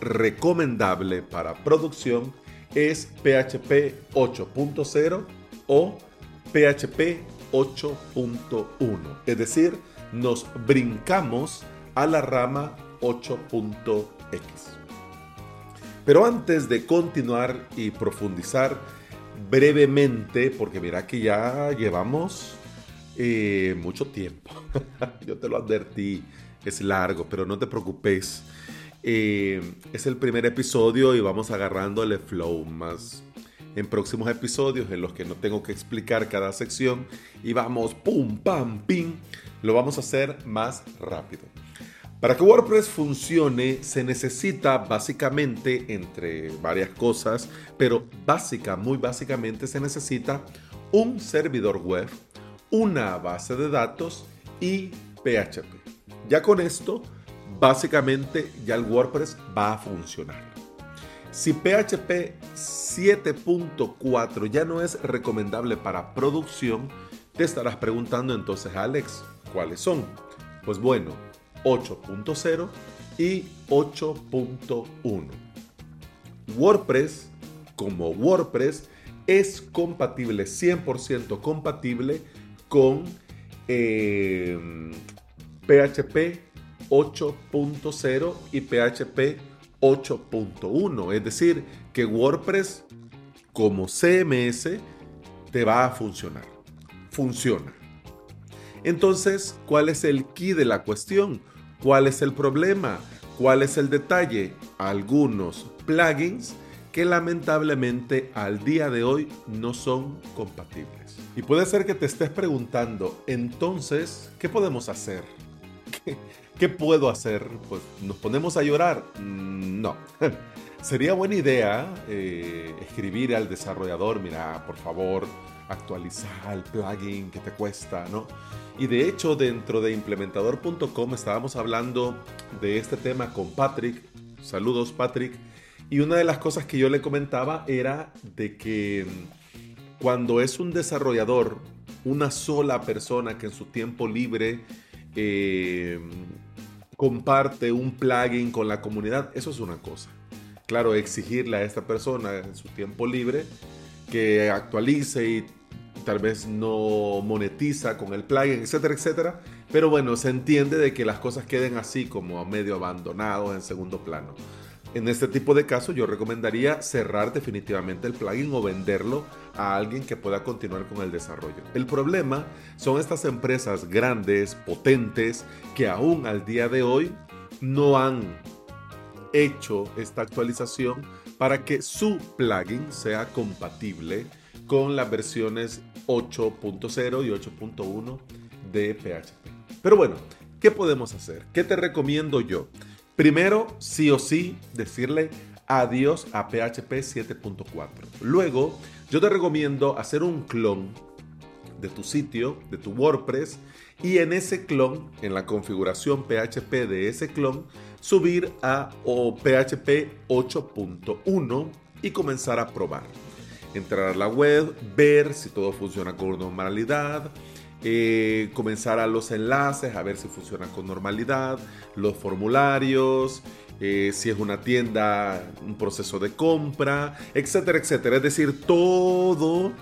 recomendable para producción es PHP 8.0 o PHP 8.1. Es decir, nos brincamos a la rama 8.x. Pero antes de continuar y profundizar brevemente, porque mira que ya llevamos eh, mucho tiempo, yo te lo advertí, es largo, pero no te preocupes. Eh, es el primer episodio y vamos agarrándole flow más en próximos episodios en los que no tengo que explicar cada sección y vamos pum pam pim lo vamos a hacer más rápido para que WordPress funcione se necesita básicamente, entre varias cosas, pero básica, muy básicamente se necesita un servidor web, una base de datos y PHP. Ya con esto, básicamente ya el WordPress va a funcionar. Si PHP 7.4 ya no es recomendable para producción, te estarás preguntando entonces, Alex, ¿cuáles son? Pues bueno, 8.0 y 8.1. WordPress, como WordPress, es compatible, 100% compatible con PHP 8.0 y PHP 8.1. Es decir, que WordPress como CMS te va a funcionar. Funciona. Entonces, ¿cuál es el key de la cuestión? ¿Cuál es el problema? ¿Cuál es el detalle? Algunos plugins que lamentablemente al día de hoy no son compatibles. Y puede ser que te estés preguntando, entonces, ¿qué podemos hacer? ¿Qué, puedo hacer? Pues nos ponemos a llorar. Mm, no. Sería buena idea eh, escribir al desarrollador, mira, por favor, actualizar el plugin que te cuesta, ¿no? Y de hecho, dentro de implementador.com estábamos hablando de este tema con Patrick. Saludos, Patrick. Y una de las cosas que yo le comentaba era de que mm, cuando es un desarrollador, una sola persona que en su tiempo libre eh, comparte un plugin con la comunidad, eso es una cosa. Claro, exigirle a esta persona en su tiempo libre que actualice y tal vez no monetiza con el plugin, etcétera, etcétera. Pero bueno, se entiende de que las cosas queden así como medio abandonados en segundo plano. En este tipo de casos yo recomendaría cerrar definitivamente el plugin o venderlo a alguien que pueda continuar con el desarrollo. El problema son estas empresas grandes, potentes, que aún al día de hoy no han hecho esta actualización para que su plugin sea compatible con las versiones 8.0 y 8.1 de PHP. Pero bueno, ¿qué podemos hacer? ¿Qué te recomiendo yo? Primero, sí o sí, decirle adiós a PHP 7.4. Luego, yo te recomiendo hacer un clon de tu sitio, de tu WordPress, y en ese clon, en la configuración PHP de ese clon, subir a PHP 8.1 y comenzar a probar. Entrar a la web, ver si todo funciona con normalidad, eh, comenzar a los enlaces, a ver si funciona con normalidad, los formularios, eh, si es una tienda, un proceso de compra, etcétera, etcétera. Es decir, todo,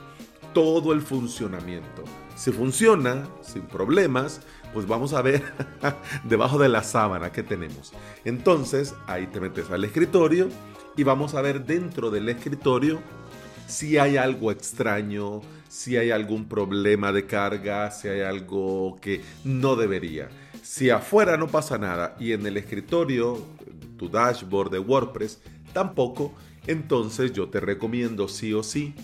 todo el funcionamiento. Si funciona sin problemas, pues vamos a ver debajo de la sábana que tenemos. Entonces, ahí te metes al escritorio y vamos a ver dentro del escritorio si hay algo extraño, si hay algún problema de carga, si hay algo que no debería. Si afuera no pasa nada y en el escritorio, tu dashboard de WordPress, tampoco, entonces yo te recomiendo sí o sí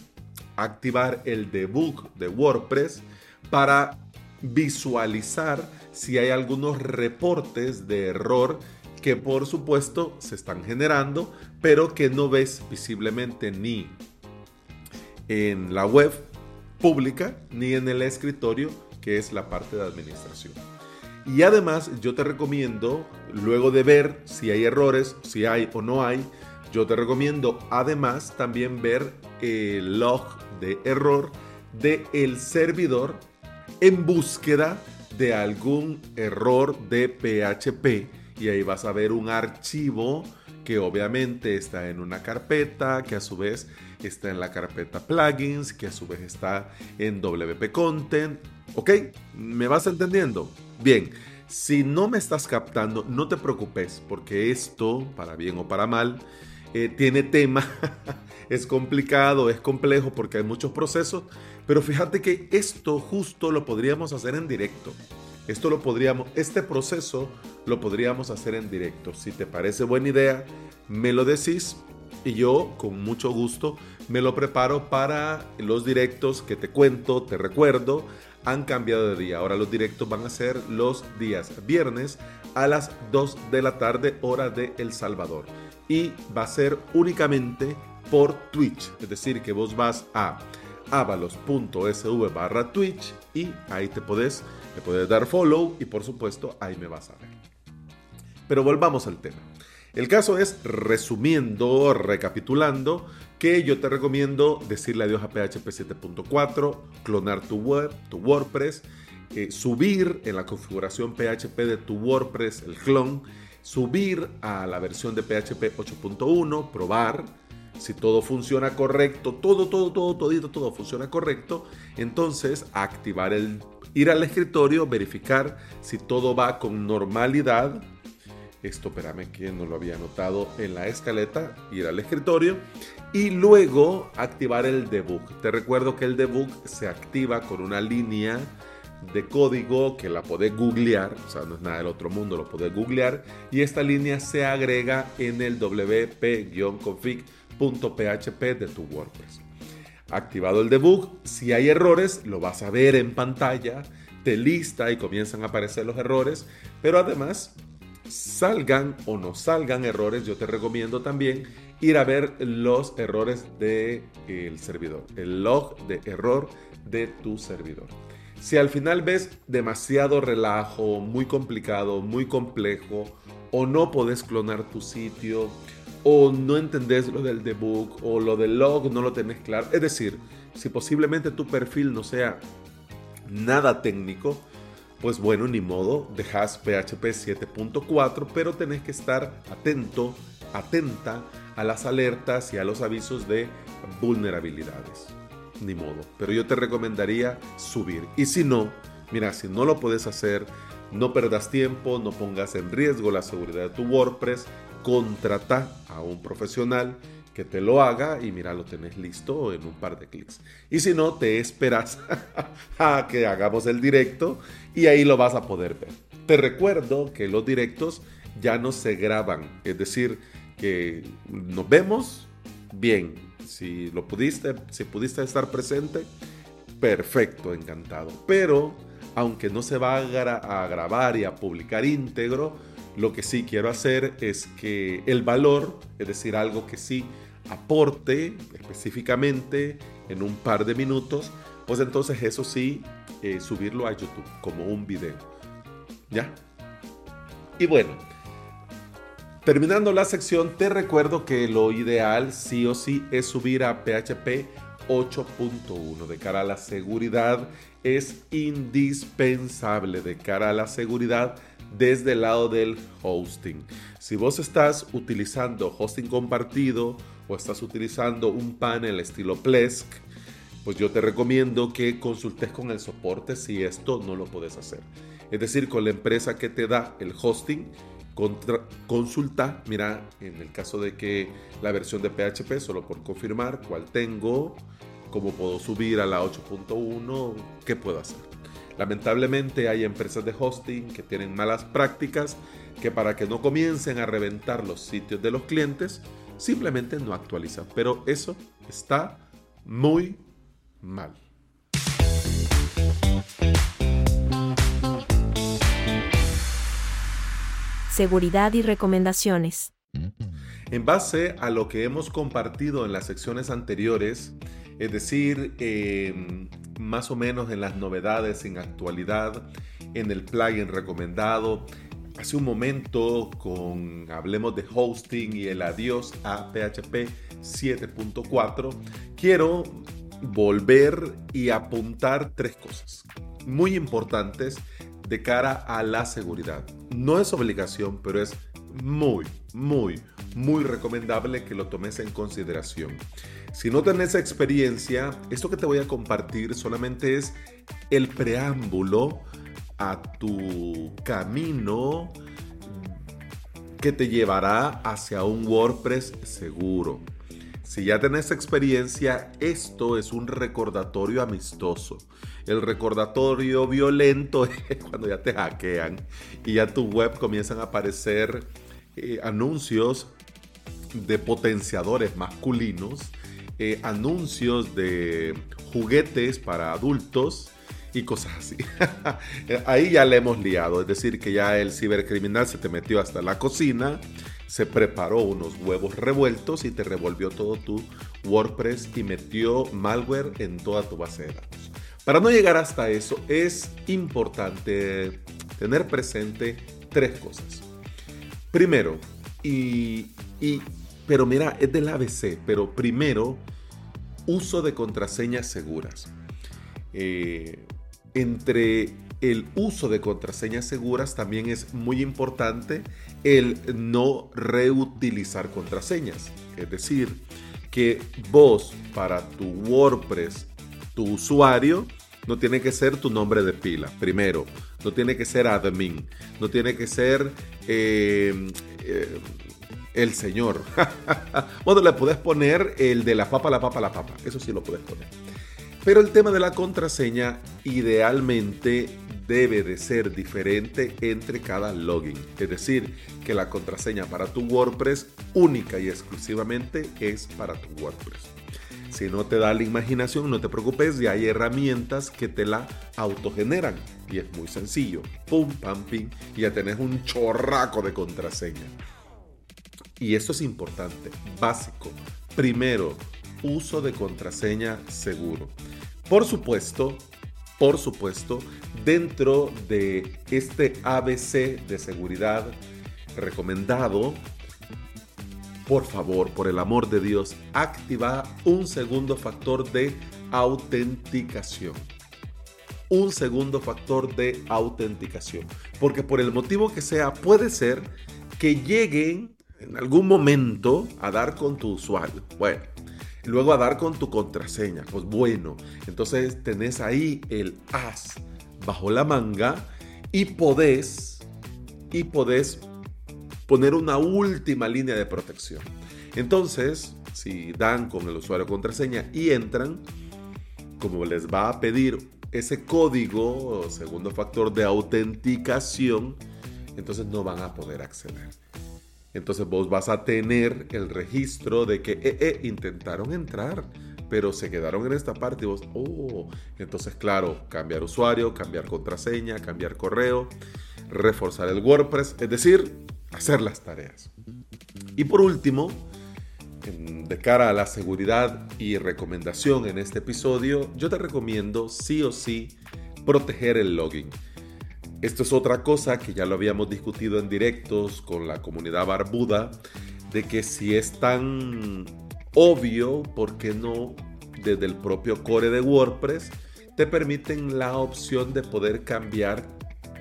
activar el debug de WordPress para visualizar si hay algunos reportes de error que por supuesto se están generando, pero que no ves visiblemente ni en la web pública ni en el escritorio, que es la parte de administración. Y además yo te recomiendo, luego de ver si hay errores, si hay o no hay, yo te recomiendo además también ver el log de error del el servidor en búsqueda de algún error de PHP y ahí vas a ver un archivo que obviamente está en una carpeta que a su vez está en la carpeta plugins, que a su vez está en WP Content. ¿Ok? ¿Me vas entendiendo? Bien, si no me estás captando, no te preocupes, porque esto, para bien o para mal, eh, tiene tema, es complicado, es complejo porque hay muchos procesos, pero fíjate que esto justo lo podríamos hacer en directo. Esto lo podríamos, este proceso lo podríamos hacer en directo. Si te parece buena idea, me lo decís y yo con mucho gusto me lo preparo para los directos que te cuento, te recuerdo, han cambiado de día. Ahora los directos van a ser los días viernes a las 2 de la tarde hora de El Salvador. Y va a ser únicamente por Twitch. Es decir, que vos vas a avalos.sv barra Twitch y ahí te podés, te puedes dar follow y por supuesto ahí me vas a ver. Pero volvamos al tema. El caso es, resumiendo, recapitulando, que yo te recomiendo decirle adiós a PHP 7.4, clonar tu web, tu WordPress, eh, subir en la configuración PHP de tu WordPress el clon, subir a la versión de PHP 8.1, probar si todo funciona correcto, todo, todo, todo, todito, todo funciona correcto, entonces activar el, ir al escritorio, verificar si todo va con normalidad. Esto, espérame que no lo había notado en la escaleta, ir al escritorio y luego activar el debug. Te recuerdo que el debug se activa con una línea de código que la podés googlear, o sea, no es nada del otro mundo, lo podés googlear, y esta línea se agrega en el wp-config.php de tu WordPress. Activado el debug, si hay errores, lo vas a ver en pantalla, te lista y comienzan a aparecer los errores, pero además, salgan o no salgan errores, yo te recomiendo también ir a ver los errores del el servidor, el log de error de tu servidor. Si al final ves demasiado relajo, muy complicado, muy complejo, o no podés clonar tu sitio, o no entendés lo del debug, o lo del log no lo tenés claro, es decir, si posiblemente tu perfil no sea nada técnico, pues bueno, ni modo, dejas PHP 7.4, pero tenés que estar atento, atenta a las alertas y a los avisos de vulnerabilidades ni modo. Pero yo te recomendaría subir. Y si no, mira, si no lo puedes hacer, no perdas tiempo, no pongas en riesgo la seguridad de tu WordPress, contrata a un profesional que te lo haga y mira, lo tenés listo en un par de clics. Y si no, te esperas a que hagamos el directo y ahí lo vas a poder ver. Te recuerdo que los directos ya no se graban, es decir, que nos vemos bien, si lo pudiste, si pudiste estar presente, perfecto, encantado. Pero, aunque no se va a, grabar y a publicar íntegro, lo que sí quiero hacer es que el valor, es decir, algo que sí aporte específicamente en un par de minutos, pues entonces eso sí, eh, subirlo a YouTube como un video. ¿Ya? Y bueno, Terminando la sección, te recuerdo que lo ideal sí o sí es subir a PHP 8.1 de cara a la seguridad. Es indispensable de cara a la seguridad desde el lado del hosting. Si vos estás utilizando hosting compartido o estás utilizando un panel estilo Plesk, pues yo te recomiendo que consultes con el soporte si esto no lo puedes hacer. Es decir, con la empresa que te da el hosting consulta, mira, en el caso de que la versión de PHP, solo por confirmar cuál tengo, cómo puedo subir a la 8.1, qué puedo hacer. Lamentablemente hay empresas de hosting que tienen malas prácticas que para que no comiencen a reventar los sitios de los clientes, simplemente no actualizan. Pero eso está muy mal. seguridad y recomendaciones. En base a lo que hemos compartido en las secciones anteriores, es decir, em, más o menos en las novedades en actualidad, en el plugin recomendado, hace un momento con hablemos de hosting y el adiós a PHP 7.4, quiero volver y apuntar tres cosas muy importantes de cara a la seguridad. No es obligación, pero es muy, muy, muy recomendable que lo tomes en consideración. Si no tenés experiencia, esto que te voy a compartir solamente es el preámbulo a tu camino que te llevará hacia un WordPress seguro. Si ya tenés experiencia, esto es un recordatorio amistoso. El recordatorio violento es cuando ya te hackean y ya tu web comienzan a aparecer eh, anuncios de potenciadores masculinos, eh, anuncios de juguetes para adultos y cosas así. Ahí ya le hemos liado, es decir, que ya el cibercriminal se te metió hasta la cocina se preparó unos huevos revueltos y te revolvió todo tu WordPress y metió malware en toda tu base de datos. Para no llegar hasta eso es importante tener presente tres cosas. Primero, y, pero mira, es del ABC, pero primero, uso de contraseñas seguras. Eh, entre el uso de contraseñas seguras también es muy importante el no reutilizar contraseñas. Es decir, que vos para tu WordPress, tu usuario, no tiene que ser tu nombre de pila, primero. No tiene que ser admin. No tiene que ser eh, eh, el señor. bueno, le puedes poner el de la papa, la papa, la papa. Eso sí lo puedes poner. Pero el tema de la contraseña idealmente debe de ser diferente entre cada login. Es decir, que la contraseña para tu WordPress única y exclusivamente es para tu WordPress. Si no te da la imaginación, no te preocupes, ya hay herramientas que te la autogeneran. Y es muy sencillo. Pum, pam, pim. Y ya tenés un chorraco de contraseña. Y esto es importante, básico. Primero, uso de contraseña seguro. Por supuesto, por supuesto, dentro de este ABC de seguridad recomendado, por favor, por el amor de Dios, activa un segundo factor de autenticación. Un segundo factor de autenticación. Porque por el motivo que sea, puede ser que lleguen en algún momento a dar con tu usuario. Bueno, luego a dar con tu contraseña. Pues bueno, entonces tenés ahí el as bajo la manga y podés, y podés poner una última línea de protección. Entonces, si dan con el usuario contraseña y entran, como les va a pedir ese código, segundo factor de autenticación, entonces no van a poder acceder. Entonces vos vas a tener el registro de que eh, eh, intentaron entrar, pero se quedaron en esta parte y vos, oh, entonces claro, cambiar usuario, cambiar contraseña, cambiar correo, reforzar el WordPress, es decir, hacer las tareas. Y por último, de cara a la seguridad y recomendación en este episodio, yo te recomiendo sí o sí proteger el login. Esto es otra cosa que ya lo habíamos discutido en directos con la comunidad barbuda, de que si es tan obvio, ¿por qué no desde el propio core de WordPress te permiten la opción de poder cambiar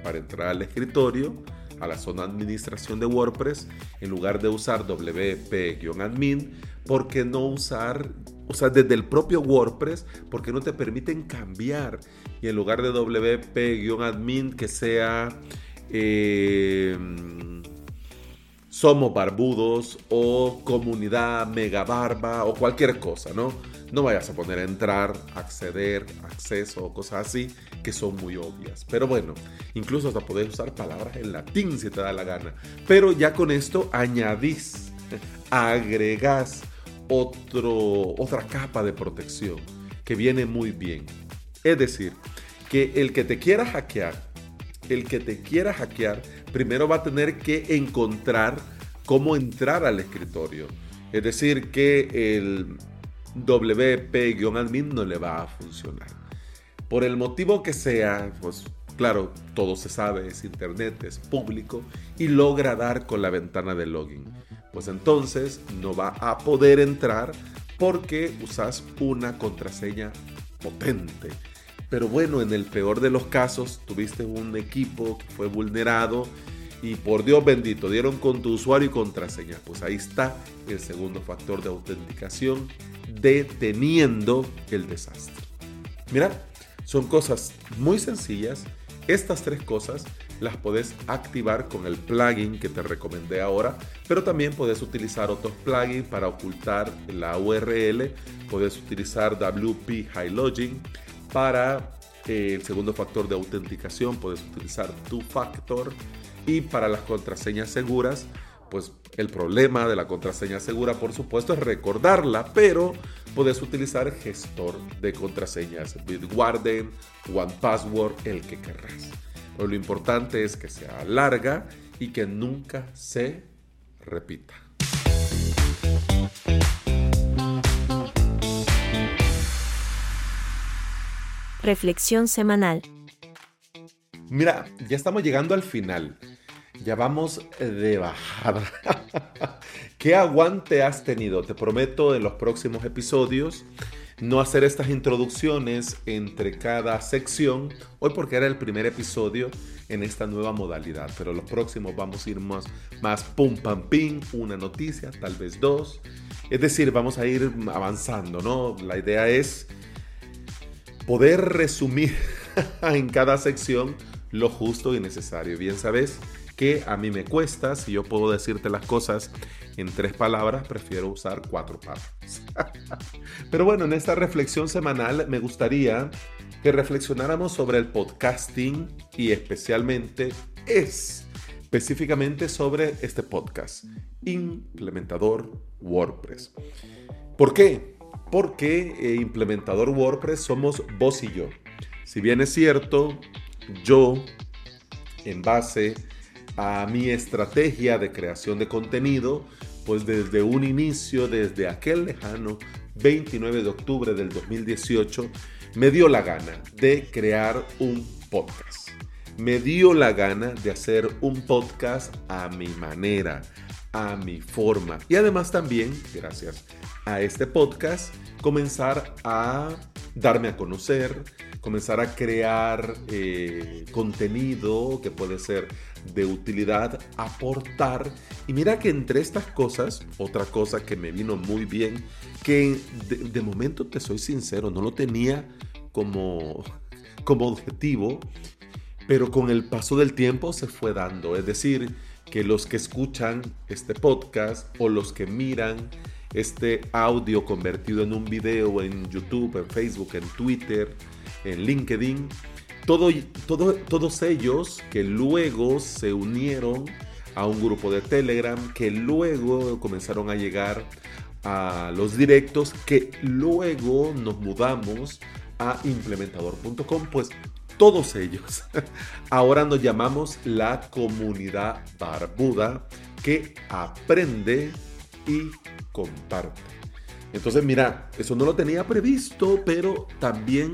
para entrar al escritorio, a la zona administración de WordPress, en lugar de usar wp-admin, ¿por qué no usar o sea, desde el propio WordPress, porque no te permiten cambiar. Y en lugar de wp-admin que sea eh, Somos Barbudos o Comunidad Mega Barba o cualquier cosa, ¿no? No vayas a poner entrar, acceder, acceso o cosas así que son muy obvias. Pero bueno, incluso hasta podés usar palabras en latín si te da la gana. Pero ya con esto añadís, agregás otro, otra capa de protección que viene muy bien. Es decir, que el que te quiera hackear, el que te quiera hackear, primero va a tener que encontrar cómo entrar al escritorio. Es decir, que el WP-admin no le va a funcionar. Por el motivo que sea, pues claro, todo se sabe, es internet, es público y logra dar con la ventana de login pues entonces no va a poder entrar porque usas una contraseña potente. Pero bueno, en el peor de los casos, tuviste un equipo que fue vulnerado y por Dios bendito, dieron con tu usuario y contraseña. Pues ahí está el segundo factor de autenticación deteniendo el desastre. Mira, son cosas muy sencillas. Estas tres cosas las puedes activar con el plugin que te recomendé ahora, pero también puedes utilizar otros plugins para ocultar la URL, puedes utilizar WP High Login para eh, el segundo factor de autenticación, puedes utilizar Two Factor y para las contraseñas seguras, pues el problema de la contraseña segura, por supuesto, es recordarla, pero puedes utilizar gestor de contraseñas, Bitwarden, OnePassword, el que querrás lo importante es que sea larga y que nunca se repita. Reflexión semanal. Mira, ya estamos llegando al final. Ya vamos de bajada. ¿Qué aguante has tenido? Te prometo en los próximos episodios no hacer estas introducciones entre cada sección, hoy porque era el primer episodio en esta nueva modalidad, pero los próximos vamos a ir más, más pum pam pim, una noticia, tal vez dos. Es decir, vamos a ir avanzando, ¿no? La idea es poder resumir en cada sección lo justo y necesario. Bien sabes que a mí me cuesta, si yo puedo decirte las cosas en tres palabras, prefiero usar cuatro palabras. Pero bueno, en esta reflexión semanal me gustaría que reflexionáramos sobre el podcasting y especialmente es específicamente sobre este podcast, implementador WordPress. ¿Por qué? Porque eh, implementador WordPress somos vos y yo. Si bien es cierto, yo, en base a mi estrategia de creación de contenido, pues desde un inicio, desde aquel lejano 29 de octubre del 2018, me dio la gana de crear un podcast. Me dio la gana de hacer un podcast a mi manera, a mi forma. Y además también, gracias a este podcast, comenzar a darme a conocer, comenzar a crear eh, contenido que puede ser de utilidad, aportar. Y mira que entre estas cosas, otra cosa que me vino muy bien, que de, momento te soy sincero, no lo tenía como, como objetivo, pero con el paso del tiempo se fue dando. Es decir, que los que escuchan este podcast o los que miran este audio convertido en un video en YouTube, en Facebook, en Twitter, en LinkedIn, todo, todo, todos ellos que luego se unieron a un grupo de Telegram, que luego comenzaron a llegar a los directos, que luego nos mudamos a implementador.com, pues todos ellos ahora nos llamamos la comunidad barbuda que aprende y comparte. Entonces, mira, eso no lo tenía previsto, pero también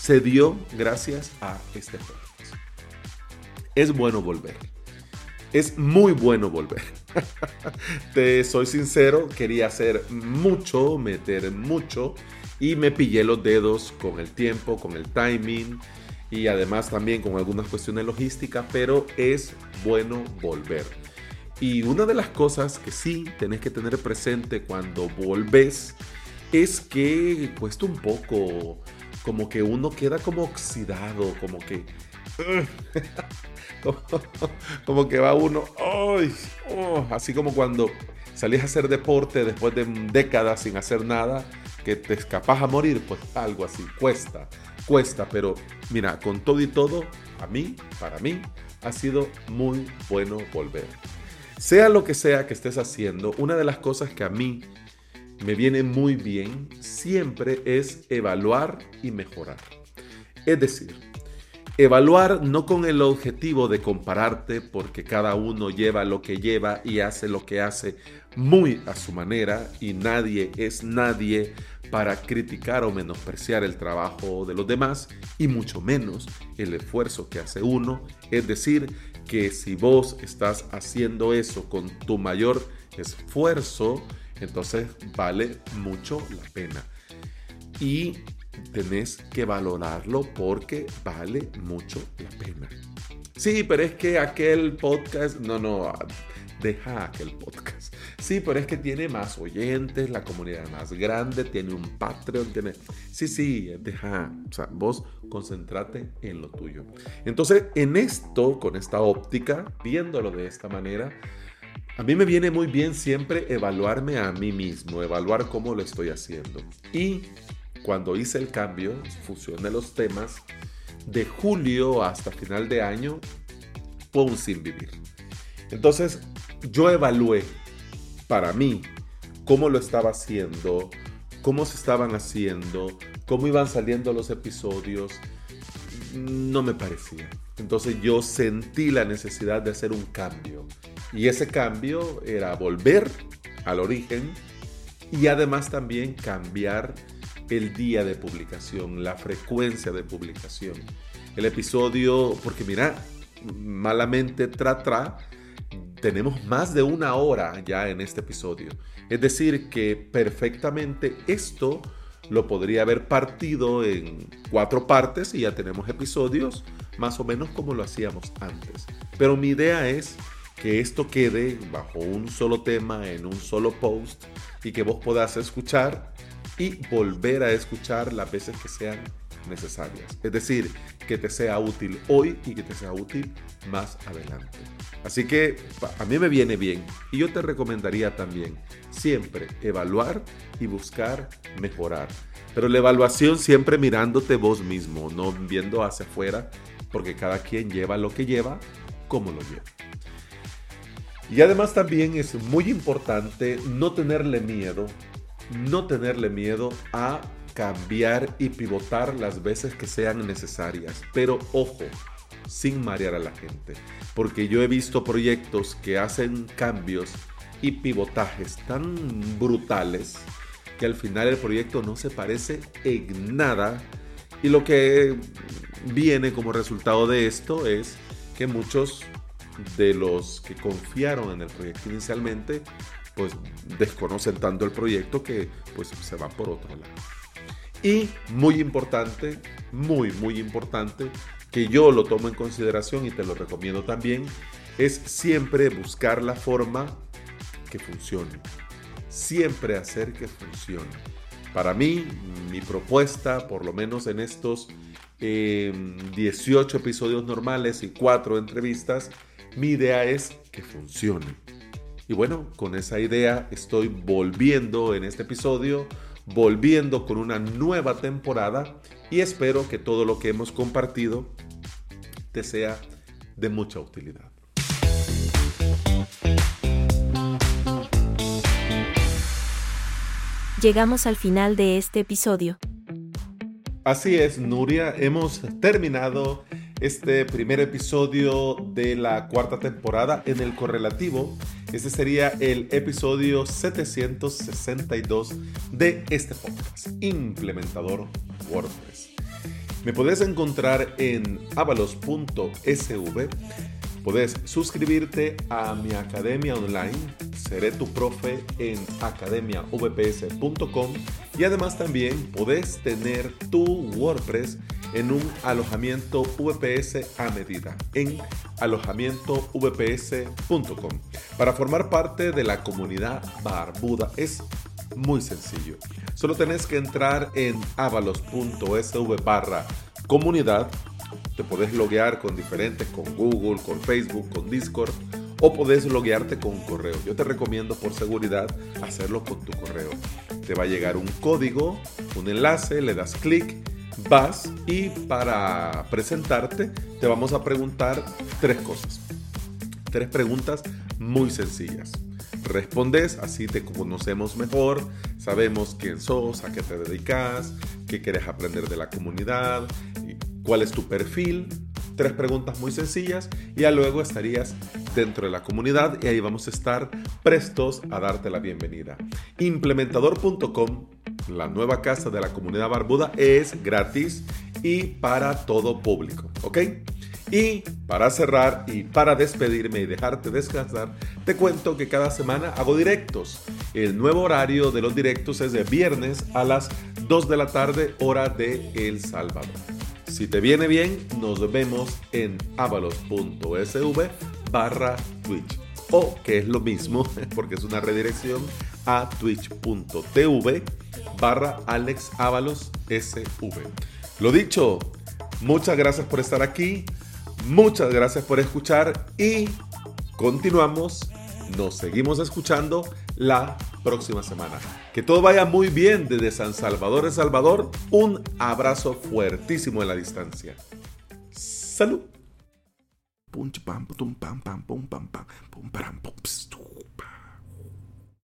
se dio gracias a este podcast. Es bueno volver. Es muy bueno volver. Te soy sincero, quería hacer mucho, meter mucho y me pillé los dedos con el tiempo, con el timing y además también con algunas cuestiones logísticas, pero es bueno volver. Y una de las cosas que sí tenés que tener presente cuando volvés es que cuesta un poco como que uno queda como oxidado, como que... como, que va uno, oh, así como cuando salís a hacer deporte después de décadas sin hacer nada, que te escapas a morir, pues algo así, cuesta, cuesta, pero mira, con todo y todo, a mí, para mí, ha sido muy bueno volver. Sea lo que sea que estés haciendo, una de las cosas que a mí me viene muy bien siempre es evaluar y mejorar. Es decir, evaluar no con el objetivo de compararte porque cada uno lleva lo que lleva y hace lo que hace muy a su manera y nadie es nadie para criticar o menospreciar el trabajo de los demás y mucho menos el esfuerzo que hace uno. Es decir, que si vos estás haciendo eso con tu mayor esfuerzo, entonces vale mucho la pena. Y tenés que valorarlo porque vale mucho la pena. Sí, pero es que aquel podcast, no, no, deja aquel podcast. Sí, pero es que tiene más oyentes, la comunidad más grande, tiene un Patreon, tiene... Sí, sí, deja, o sea, vos concentrate en lo tuyo. Entonces, en esto, con esta óptica, viéndolo de esta manera, a mí me viene muy bien siempre evaluarme a mí mismo, evaluar cómo lo estoy haciendo. Y cuando hice el cambio, fusioné los temas, de julio hasta final de año fue un sin vivir. Entonces, yo evalué para mí cómo lo estaba haciendo, cómo se estaban haciendo, cómo iban saliendo los episodios. No me parecía. Entonces yo sentí la necesidad de hacer un cambio. Y ese cambio era volver al origen y además también cambiar el día de publicación, la frecuencia de publicación. El episodio, porque mira, malamente tra tra, tenemos más de una hora ya en este episodio. Es decir, que perfectamente esto lo podría haber partido en cuatro partes y ya tenemos episodios más o menos como lo hacíamos antes. Pero mi idea es que esto quede bajo un solo tema, en un solo post, y que vos puedas escuchar y volver a escuchar las veces que sean necesarias. Es decir, que te sea útil hoy y que te sea útil más adelante. Así que a mí me viene bien y yo te recomendaría también siempre evaluar y buscar mejorar. Pero la evaluación siempre mirándote vos mismo, no viendo hacia afuera, porque cada quien lleva lo que lleva, como lo lleva. Y además también es muy importante no tenerle miedo, no tenerle miedo a cambiar y pivotar las veces que sean necesarias. Pero ojo, sin marear a la gente. Porque yo he visto proyectos que hacen cambios y pivotajes tan brutales que al final el proyecto no se parece en nada. Y lo que viene como resultado de esto es que muchos de los que confiaron en el proyecto inicialmente, pues desconocen tanto el proyecto que pues se van por otro lado. Y muy importante, muy, muy importante, que yo lo tomo en consideración y te lo recomiendo también, es siempre buscar la forma que funcione. Siempre hacer que funcione. Para mí, mi propuesta, por lo menos en estos 18 eh, episodios normales y 4 entrevistas, mi idea es que funcione. Y bueno, con esa idea estoy volviendo en este episodio, volviendo con una nueva temporada y espero que todo lo que hemos compartido te sea de mucha utilidad. Llegamos al final de este episodio. Así es, Nuria, hemos terminado este primer episodio de la cuarta temporada en el correlativo. Este sería el episodio 762 de este podcast, Implementador WordPress. Me puedes encontrar en avalos.sv. Puedes suscribirte a mi academia online. Seré tu profe en academiavps.com y además también puedes tener tu WordPress en un alojamiento VPS a medida en alojamientovps.com. Para formar parte de la comunidad barbuda es muy sencillo. Solo tenés que entrar en avalos.sv barra comunidad. Te podés loguear con diferentes, con Google, con Facebook, con Discord o podés loguearte con un correo. Yo te recomiendo por seguridad hacerlo con tu correo. Te va a llegar un código, un enlace, le das clic vas y para presentarte te vamos a preguntar tres cosas. Tres preguntas muy sencillas. Respondes, así te conocemos mejor, sabemos quién sos, a qué te dedicas, qué quieres aprender de la comunidad, cuál es tu perfil. Tres preguntas muy sencillas y ya luego estarías dentro de la comunidad y ahí vamos a estar prestos a darte la bienvenida. Implementador.com la nueva casa de la comunidad barbuda es gratis y para todo público, ¿ok? Y para cerrar y para despedirme y dejarte descansar, te cuento que cada semana hago directos. El nuevo horario de los directos es de viernes a las 2 de la tarde, hora de El Salvador. Si te viene bien, nos vemos en avalos.sv barra Twitch. O que es lo mismo, porque es una redirección a twitch.tv barra Alex Ábalos SV. Lo dicho, muchas gracias por estar aquí, muchas gracias por escuchar y continuamos, nos seguimos escuchando la próxima semana. Que todo vaya muy bien desde San Salvador, El Salvador. Un abrazo fuertísimo en la distancia. Salud.